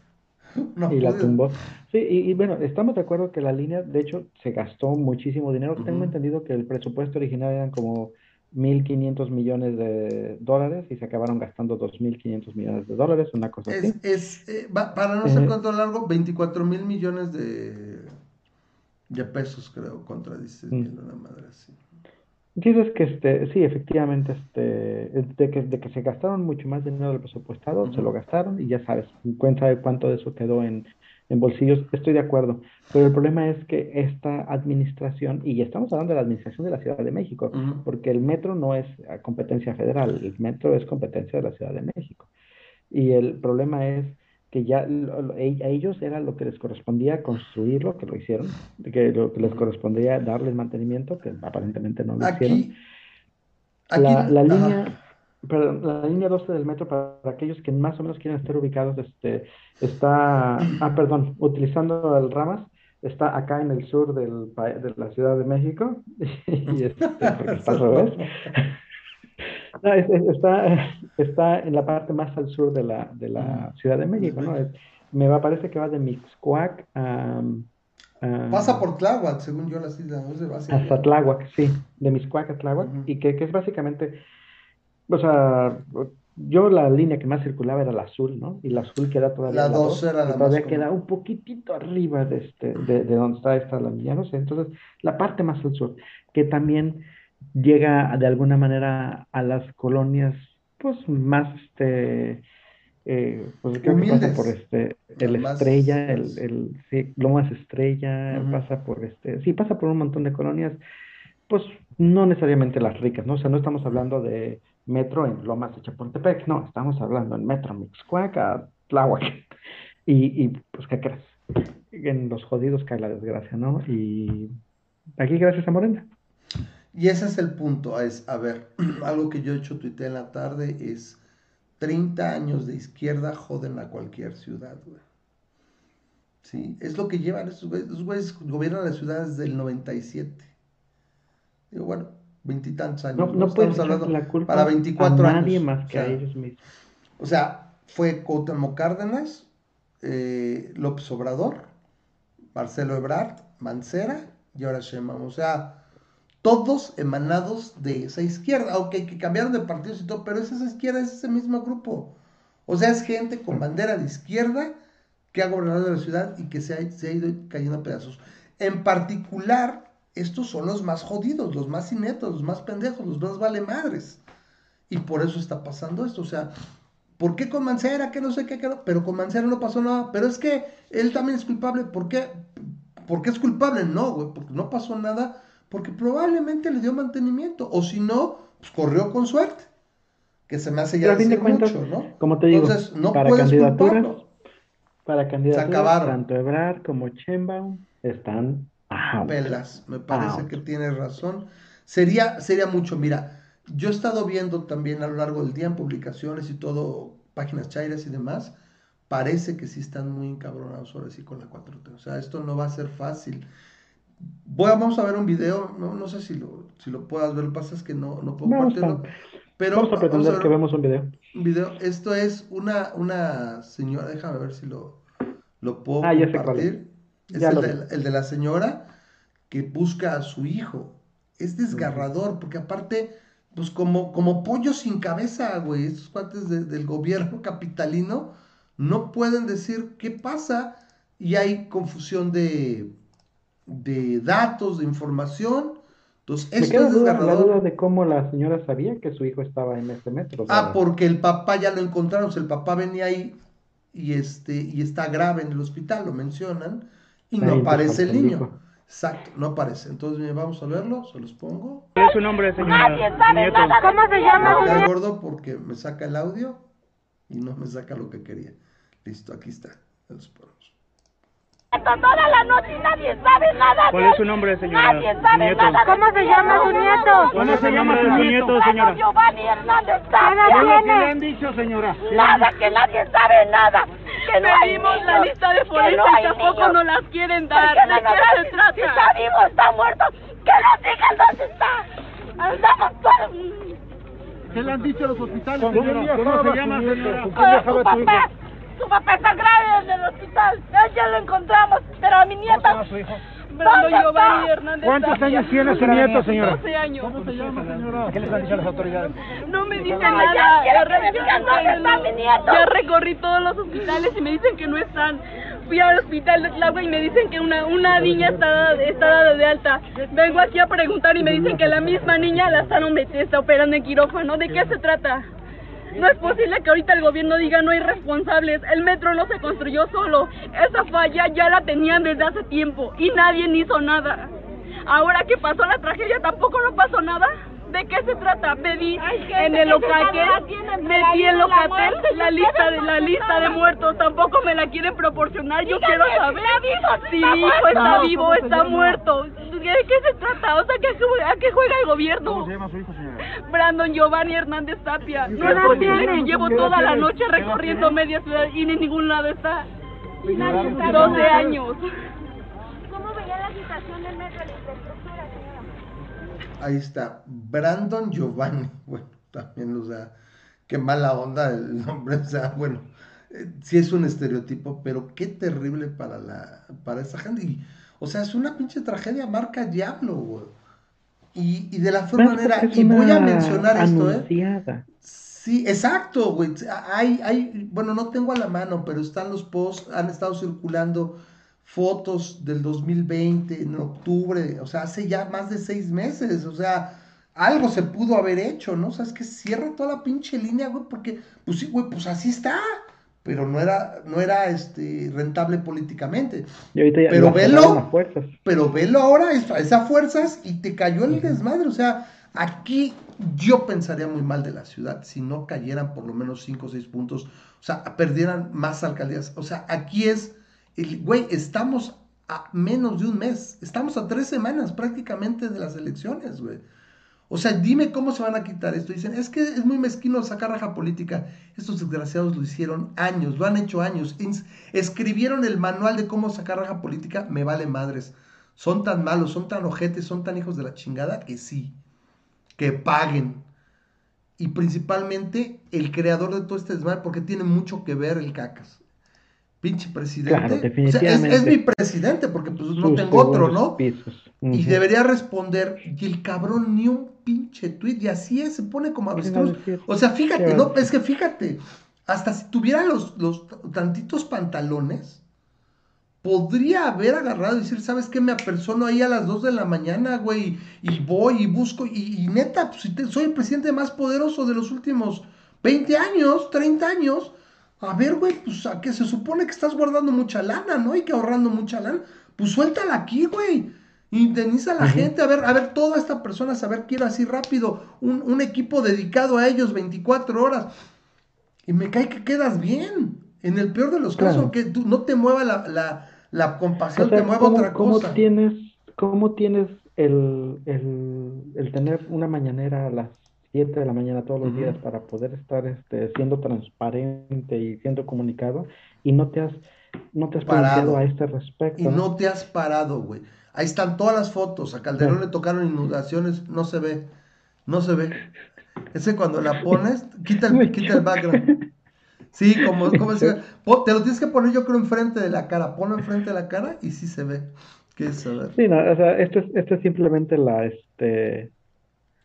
No y la tumbó. Sí, y, bueno, estamos de acuerdo que la línea, de hecho, se gastó muchísimo dinero. Tengo entendido que el presupuesto original eran como 1.500 millones de dólares y se acabaron gastando 2.500 millones de dólares, una cosa es, así. Es, eh, para no ser eh, largo, 24 mil millones de, de pesos, creo, contra 16 mil, mm. una madre así. Dices que este, sí, efectivamente, este, de que, de que se gastaron mucho más dinero del presupuestado, se lo gastaron y ya sabes, cuenta de cuánto de eso quedó en, en bolsillos, estoy de acuerdo, pero el problema es que esta administración, y estamos hablando de la administración de la Ciudad de México, porque el metro no es competencia federal, el metro es competencia de la Ciudad de México. Y el problema es que ya a ellos era lo que les correspondía construirlo, que lo hicieron, que lo que les correspondía darles mantenimiento, que aparentemente no lo hicieron. la, línea, perdón, la línea 12 del metro, para aquellos que más o menos quieren estar ubicados, este, está, ah, perdón, utilizando el Ramas, está acá en el sur del, de la Ciudad de México, y este, está al revés. No, está, está en la parte más al sur de la, de la Ciudad de México, ¿no? me va, parece que va de Mixcoac a... Pasa por Tláhuac, según yo, las islas. Hasta Tláhuac, sí, de Mixcoac a Tláhuac, y que, que, es básicamente, o sea, yo la línea que más circulaba era la azul, ¿no? Y la azul queda todavía... La 2 era la Todavía queda un poquitito arriba de, este, de, de donde está esta la línea, no sé, entonces, la parte más al sur, que también llega de alguna manera a las colonias pues más este eh, pues creo que pasa por este el estrella el, el sí, Lomas Estrella pasa por este sí pasa por un montón de colonias pues no necesariamente las ricas no o sea no estamos hablando de metro en Lomas de Chapultepec no estamos hablando en metro Mixcoac a Tláhuac. Y, y pues qué crees en los jodidos cae la desgracia no y aquí gracias a Morena y ese es el punto, es, a ver, algo que yo he hecho tuité en la tarde es 30 años de izquierda joden a cualquier ciudad, güey. Sí, es lo que llevan esos güeyes, los güeyes gobiernan las ciudades del 97. Digo, bueno, veintitantos años. No, no, estamos hablando la culpa para 24 a nadie más que a ellos mismos. O sea, fue Cuauhtémoc Cárdenas, eh, López Obrador, Marcelo Ebrard, Mancera y ahora Sheinbaum. O sea, todos emanados de esa izquierda, aunque que cambiaron de partidos y todo, pero es esa izquierda, es ese mismo grupo. O sea, es gente con bandera de izquierda que ha gobernado la ciudad y que se ha, se ha ido cayendo a pedazos. En particular, estos son los más jodidos, los más ineptos, los más pendejos, los más vale madres. Y por eso está pasando esto. O sea, ¿por qué con Mancera? Que no sé qué, pero con Mancera no pasó nada. Pero es que él también es culpable. ¿Por qué? ¿Por qué es culpable? No, güey, porque no pasó nada porque probablemente le dio mantenimiento, o si no, pues corrió con suerte, que se me hace ya decir mucho, ¿no? Como te digo, Entonces, no para candidaturas, para candidaturas, tanto Ebrard como Chembaum están a pelas, me parece que tienes razón. Sería, sería mucho, mira, yo he estado viendo también a lo largo del día en publicaciones y todo, páginas chairas y demás, parece que sí están muy encabronados ahora sí con la 4T. O sea, esto no va a ser fácil. Voy a, vamos a ver un video, no, no sé si lo, si lo puedas ver, lo que pasa es que no, no puedo compartirlo. Pero vamos a pretender que vemos un video. Un video, esto es una, una señora, déjame ver si lo, lo puedo ah, compartir. Es el de, el de, la señora que busca a su hijo. Es desgarrador, porque aparte, pues como, como pollo sin cabeza, güey, estos cuates del gobierno capitalino no pueden decir qué pasa y hay confusión de, de datos, de información. Entonces, esto es desgarrador. la duda de cómo la señora sabía que su hijo estaba en este metro. Ah, porque el papá ya lo encontraron, el papá venía ahí y este y está grave en el hospital, lo mencionan, y no aparece el niño. Exacto, no aparece. Entonces, vamos a verlo, se los pongo. ¿Qué es su nombre, señora? Nadie sabe nada. ¿Cómo se llama? Está gordo porque me saca el audio y no me saca lo que quería. Listo, aquí está. Los ponemos toda la noche y nadie sabe nada. ¿Cuál es su nombre, señora? Nadie sabe nada. ¿Cómo se llama su nieto? ¿Cómo se llama su nieto, señora? Giovanni Hernández ¿Qué le han dicho, señora? Nada, que nadie sabe nada. Que no Pedimos la lista de forenses y tampoco nos las quieren dar. ¿De qué se trata? Si está vivo, está muerto. Que nos digan dónde está. Andamos por... ¿Qué le han dicho los hospitales, señora? ¿Cómo se llama, señora? Su papá. Su papá está grave en el hospital. Ya, lo encontramos. Pero a mi nieta. Brando Giovanni Hernández. ¿Cuántos años tiene su nieto, señora? 12 años. ¿Cómo se llama, señora? ¿Qué les han dicho las autoridades? No me dicen nada. Ya, quiero que me digan dónde está mi nieto. Ya recorrí todos los hospitales y me dicen que no están. Fui al hospital de Tláhuac y me dicen que una, una niña está, está dada de alta. Vengo aquí a preguntar y me dicen que la misma niña la están está operando en quirófano. ¿De qué se trata? No es posible que ahorita el gobierno diga no hay responsables. El metro no se construyó solo. Esa falla ya la tenían desde hace tiempo y nadie hizo nada. Ahora que pasó la tragedia tampoco no pasó nada. ¿De qué se trata? Pedí en el Locatel, metí en Locatel la lista de la lista de muertos, tampoco me la quieren proporcionar, yo quiero saber si mi hijo está vivo está muerto. ¿De qué se trata? O sea, ¿a qué juega el gobierno? ¿Cómo se llama su hijo, señora? Brandon Giovanni Hernández Tapia. No es posible que llevo toda la noche recorriendo media ciudad y ni en ningún lado está. 12 años. ¿Cómo veía la situación del metro de la infraestructura, señora? Ahí está. Brandon Giovanni. Bueno, también, o sea, qué mala onda el nombre. O sea, bueno, eh, sí es un estereotipo, pero qué terrible para la para esa gente. Y, o sea, es una pinche tragedia marca diablo, güey. Y, de la forma manera, y voy a mencionar esto, ¿eh? Sí, exacto, güey. Hay, hay, bueno, no tengo a la mano, pero están los posts, han estado circulando fotos del 2020, en octubre, o sea, hace ya más de seis meses, o sea, algo se pudo haber hecho, ¿no? O sea, es que cierra toda la pinche línea, güey, porque, pues sí, güey, pues así está pero no era, no era este, rentable políticamente. pero velo, pero velo ahora, esas fuerzas y te cayó el desmadre. O sea, aquí yo pensaría muy mal de la ciudad si no cayeran por lo menos 5 o 6 puntos, o sea, perdieran más alcaldías. O sea, aquí es, el, güey, estamos a menos de un mes, estamos a tres semanas prácticamente de las elecciones, güey. O sea, dime cómo se van a quitar esto. Dicen, es que es muy mezquino sacar raja política. Estos desgraciados lo hicieron años, lo han hecho años. Escribieron el manual de cómo sacar raja política, me vale madres. Son tan malos, son tan ojetes, son tan hijos de la chingada que sí, que paguen. Y principalmente el creador de todo este desmadre, porque tiene mucho que ver el cacas pinche presidente. es, mi presidente, porque pues no tengo otro, ¿no? Y debería responder, y el cabrón ni un pinche tweet, y así es, se pone como avestruz. O sea, fíjate, no, es que fíjate, hasta si tuviera los, los tantitos pantalones, podría haber agarrado y decir, ¿sabes qué? Me apersono ahí a las 2 de la mañana, güey, y voy y busco, y, neta, pues, soy el presidente más poderoso de los últimos 20 años, 30 años, a ver, güey, pues a que se supone que estás guardando mucha lana, ¿no? Y que ahorrando mucha lana. Pues suéltala aquí, güey. Indemniza a la gente, a ver, a ver, toda esta persona, saber quiero así rápido, un, equipo dedicado a ellos 24 horas. Y me cae que quedas bien. En el peor de los casos, que tú, no te mueva la, compasión, te mueva otra cosa. ¿cómo tienes, cómo tienes el, el, el tener una mañanera a las 7 de la mañana todos los días para poder estar este, siendo transparente y siendo comunicado y no te has, no te has parado a este respecto. Y no, te has parado, güey. Ahí están todas las fotos. A Calderón le tocaron inundaciones, no se ve. No se ve. Ese cuando la pones, quita el, quita el background. Sí, como, como te lo tienes que poner yo creo enfrente de la cara. Ponlo enfrente de la cara y sí se ve. ¿Qué es Sí, no, o sea, esto es, esto es simplemente la, este,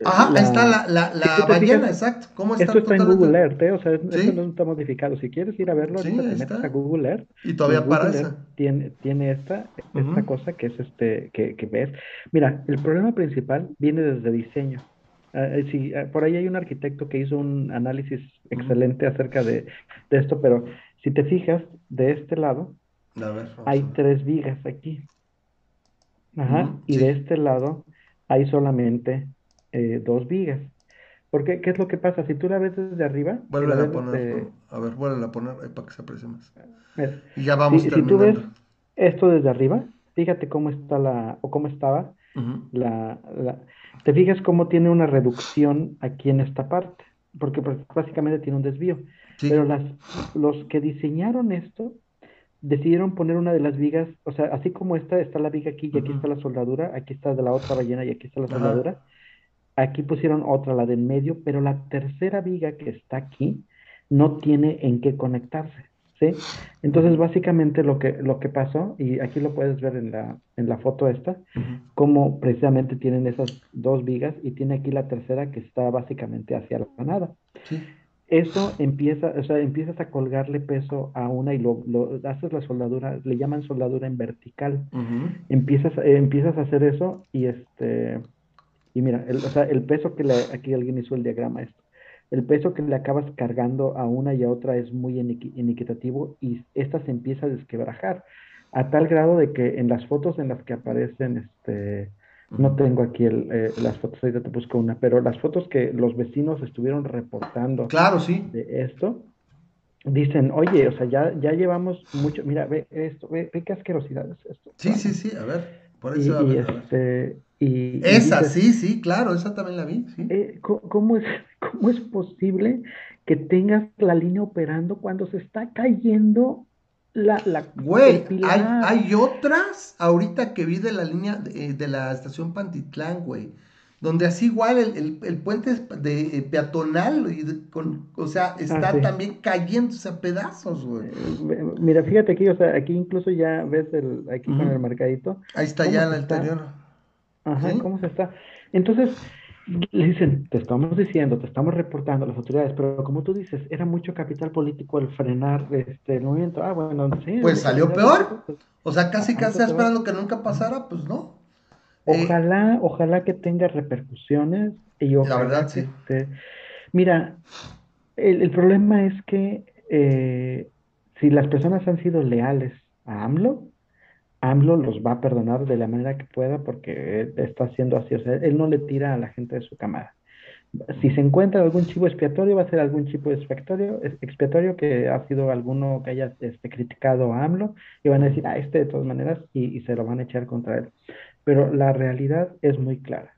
Ajá, está la, la, la ballena, exacto. ¿Cómo está esto está en Google Earth, ¿eh? o sea, esto no está modificado. Si quieres ir a verlo, sí, te metes a Google Earth. Y todavía para eso. Tiene, tiene esta, esta cosa que es este, que, que, ves. Mira, el problema principal viene desde diseño. Uh, sí, uh, por ahí hay un arquitecto que hizo un análisis excelente acerca de, de, esto, pero si te fijas, de este lado ver, hay tres vigas aquí. Ajá, y de este lado hay solamente eh, dos vigas. Porque, ¿qué es lo que pasa? Si tú la ves desde arriba... Vuelve a poner, a ver, vuelve a poner para que se aprecie más. y ya vamos si, terminando. Si tú ves esto desde arriba, fíjate cómo está la, o cómo estaba la, la, te fijas cómo tiene una reducción aquí en esta parte, porque pues, básicamente tiene un desvío. Pero las, los que diseñaron esto decidieron poner una de las vigas, o sea, así como esta está la viga aquí y aquí está la soldadura, aquí está de la otra ballena y aquí está la soldadura, Aquí pusieron otra, la del medio, pero la tercera viga que está aquí no tiene en qué conectarse. ¿sí? Entonces, básicamente lo que, lo que pasó, y aquí lo puedes ver en la, en la foto esta, como precisamente tienen esas dos vigas y tiene aquí la tercera que está básicamente hacia la nada. eso empieza, o sea, empiezas a colgarle peso a una y lo, lo haces la soldadura, le llaman soldadura en vertical. Empiezas, eh, empiezas a hacer eso y este, y mira, el, o sea, el peso que le, aquí alguien hizo el diagrama esto, el peso que le acabas cargando a una y a otra es muy inequitativo y esta se empieza a desquebrajar a tal grado de que en las fotos en las que aparecen este, no tengo aquí el, eh, las fotos, ahorita te busco una, pero las fotos que los vecinos estuvieron reportando claro, sí. de esto, dicen, oye, o sea, ya, ya llevamos mucho, mira, ve esto, ve, qué asquerosidad es esto. Sí, sí, sí, a ver, por eso. Y, este, y, esa, sí, sí, claro, esa también la vi. Sí. Eh, ¿cómo, es, ¿Cómo es posible que tengas la línea operando cuando se está cayendo la, la Güey, hay, hay, otras ahorita que vi de la línea de, de la estación Pantitlán, güey. Donde así igual el, el, el puente de, eh, peatonal, y con, o sea, está ah, también cayéndose a pedazos, güey. Eh, mira, fíjate aquí, o sea, aquí incluso ya ves el, aquí con el marcadito. Ahí está ya el interior. Ajá, ¿cómo se está? Entonces, le dicen, te estamos diciendo, te estamos reportando las autoridades, pero como tú dices, era mucho capital político el frenar este, el movimiento. Ah, bueno, sí. Pues salió peor. O sea, casi casi esperando que nunca pasara, pues no. Eh, ojalá, ojalá que tenga repercusiones y ojalá La verdad, sí. mira, el, el, problema es que eh, si las personas han sido leales a AMLO, AMLO los va a perdonar de la manera que pueda porque está haciendo así. O sea, él no le tira a la gente de su camada. Si se encuentra algún chivo expiatorio, va a ser algún chivo expiatorio, expiatorio que ha sido alguno que haya este, criticado a AMLO y van a decir, ah, este de todas maneras, y, se lo van a echar contra él. Pero la realidad es muy clara.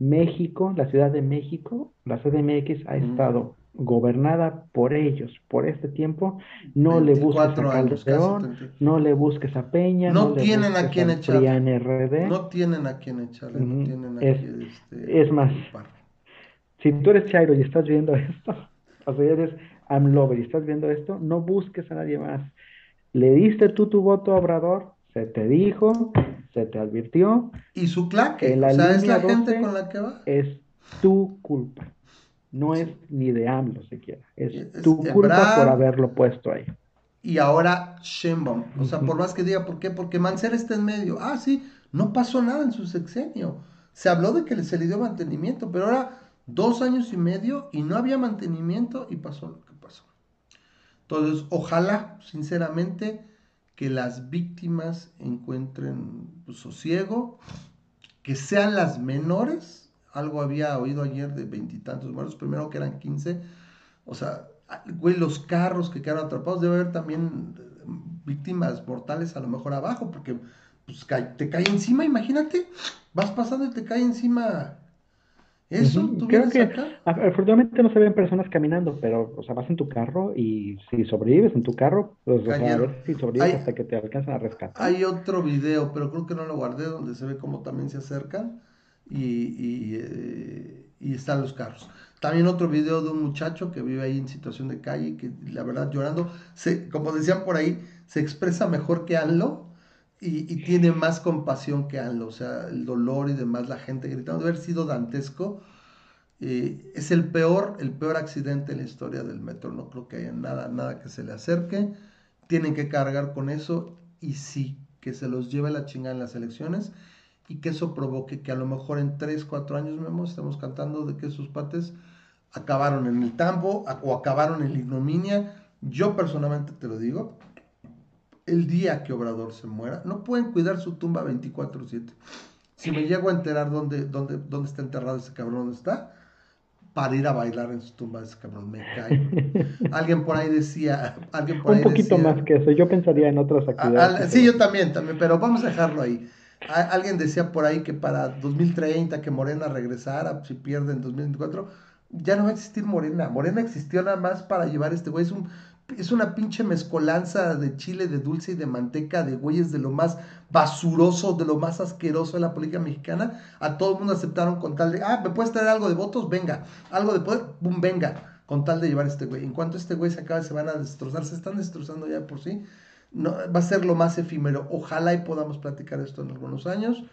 México, la Ciudad de México, la CDMX ha estado gobernada por ellos por este tiempo, no le busques a Calderón, no le busques a Peña, no, tienen a quien echarle. RD. No tienen a quien echarle, no tienen a es, quien, este, es más, si tú eres Chairo y estás viendo esto, o sea, eres Amlover y estás viendo esto, no busques a nadie más. Le diste tú tu voto a Obrador, se te dijo, se te advirtió. Y su claque, o sea, es la gente con la que va. Es tu culpa no es ni de AMLO siquiera, es, tu culpa por haberlo puesto ahí. Y ahora Sheinbaum, o sea, por más que diga, ¿por qué? Porque Mancera está en medio. Ah, sí, no pasó nada en su sexenio. Se habló de que se le dio mantenimiento, pero ahora dos años y medio y no había mantenimiento y pasó lo que pasó. Entonces, ojalá, sinceramente, que las víctimas encuentren pues, sosiego, que sean las menores algo había oído ayer de veintitantos muertos, primero que eran 15. O sea, güey, los carros que quedaron atrapados, debe haber también eh, víctimas mortales a lo mejor abajo, porque pues, te cae encima, imagínate, vas pasando y te cae encima. Eso, ¿tú Creo que afortunadamente no se ven personas caminando, pero, o sea, vas en tu carro y si sobrevives en tu carro, pues, a ver si sobrevives hasta que te alcanzan a rescatar. Hay otro video, pero creo que no lo guardé, donde se ve cómo también se acercan y, eh, y, están los carros. También otro video de un muchacho que vive ahí en situación de calle, que la verdad llorando, se, como decían por ahí, se expresa mejor que Anlo y, y, tiene más compasión que Anlo, o sea, el dolor y demás, la gente gritando, de haber sido dantesco. Eh, es el peor, el peor accidente en la historia del metro, no creo que haya nada, nada que se le acerque, tienen que cargar con eso y sí, que se los lleve la chingada en las elecciones y que eso provoque que a lo mejor en 3, 4 años, Memo, estamos cantando de que sus pates acabaron en el tambo o acabaron en la ignominia. Yo personalmente te lo digo, el día que Obrador se muera, no pueden cuidar su tumba 24/7. Si me llego a enterar dónde, dónde, dónde está enterrado ese cabrón, dónde está, para ir a bailar en su tumba ese cabrón, me cae. alguien por ahí decía, alguien por Un poquito más que eso, yo pensaría en otras actividades. sí, yo también, también, pero vamos a dejarlo ahí. Alguien decía por ahí que para 2030 que Morena regresara, si pierde en 2024, ya no va a existir Morena. Morena existió nada más para llevar este güey. Es, un, es una pinche mezcolanza de chile, de dulce y de manteca, de güeyes de lo más basuroso, de lo más asqueroso de la política mexicana. A todo el mundo aceptaron con tal de, ah, ¿me puedes traer algo de votos? Venga. Algo de poder, boom, venga. Con tal de llevar este güey. En cuanto este güey se acabe, se van a destrozar. Se están destrozando ya por sí no, va a ser lo más efímero. Ojalá y podamos platicar esto en algunos años.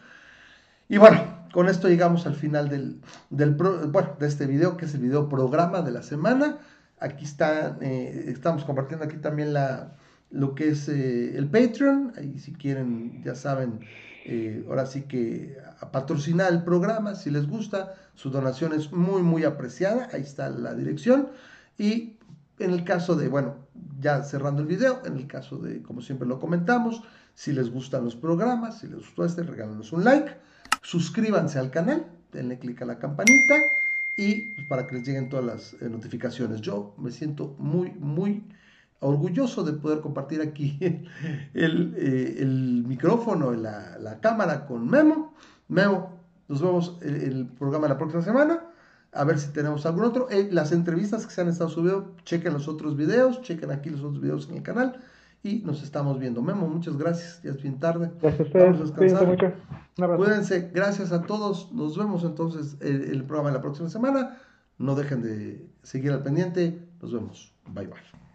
Y bueno, con esto llegamos al final del, del bueno, de este video, que es el video programa de la semana. Aquí está, eh, estamos compartiendo aquí también la, lo que es eh, el Patreon. Ahí si quieren, ya saben, eh, ahora sí que a patrocinar el programa, si les gusta, su donación es muy, muy apreciada. Ahí está la dirección. Y en el caso de, bueno, ya cerrando el video, en el caso de, como siempre lo comentamos, si les gustan los programas, si les gustó este, regálanos un like, suscríbanse al canal, denle clic a la campanita y pues, para que les lleguen todas las eh, notificaciones. Yo me siento muy, muy orgulloso de poder compartir aquí el, eh, micrófono, la, la, cámara con Memo. Memo, nos vemos el, el programa la próxima semana a ver si tenemos algún otro. Eh, las entrevistas que se han estado subiendo, chequen los otros videos, chequen aquí los otros videos en el canal y nos estamos viendo. Memo, muchas gracias, ya es bien tarde. Gracias a Cuídense mucho. Cuídense, gracias a todos. Nos vemos entonces el, el programa de la próxima semana. No dejen de seguir al pendiente. Nos vemos. Bye bye.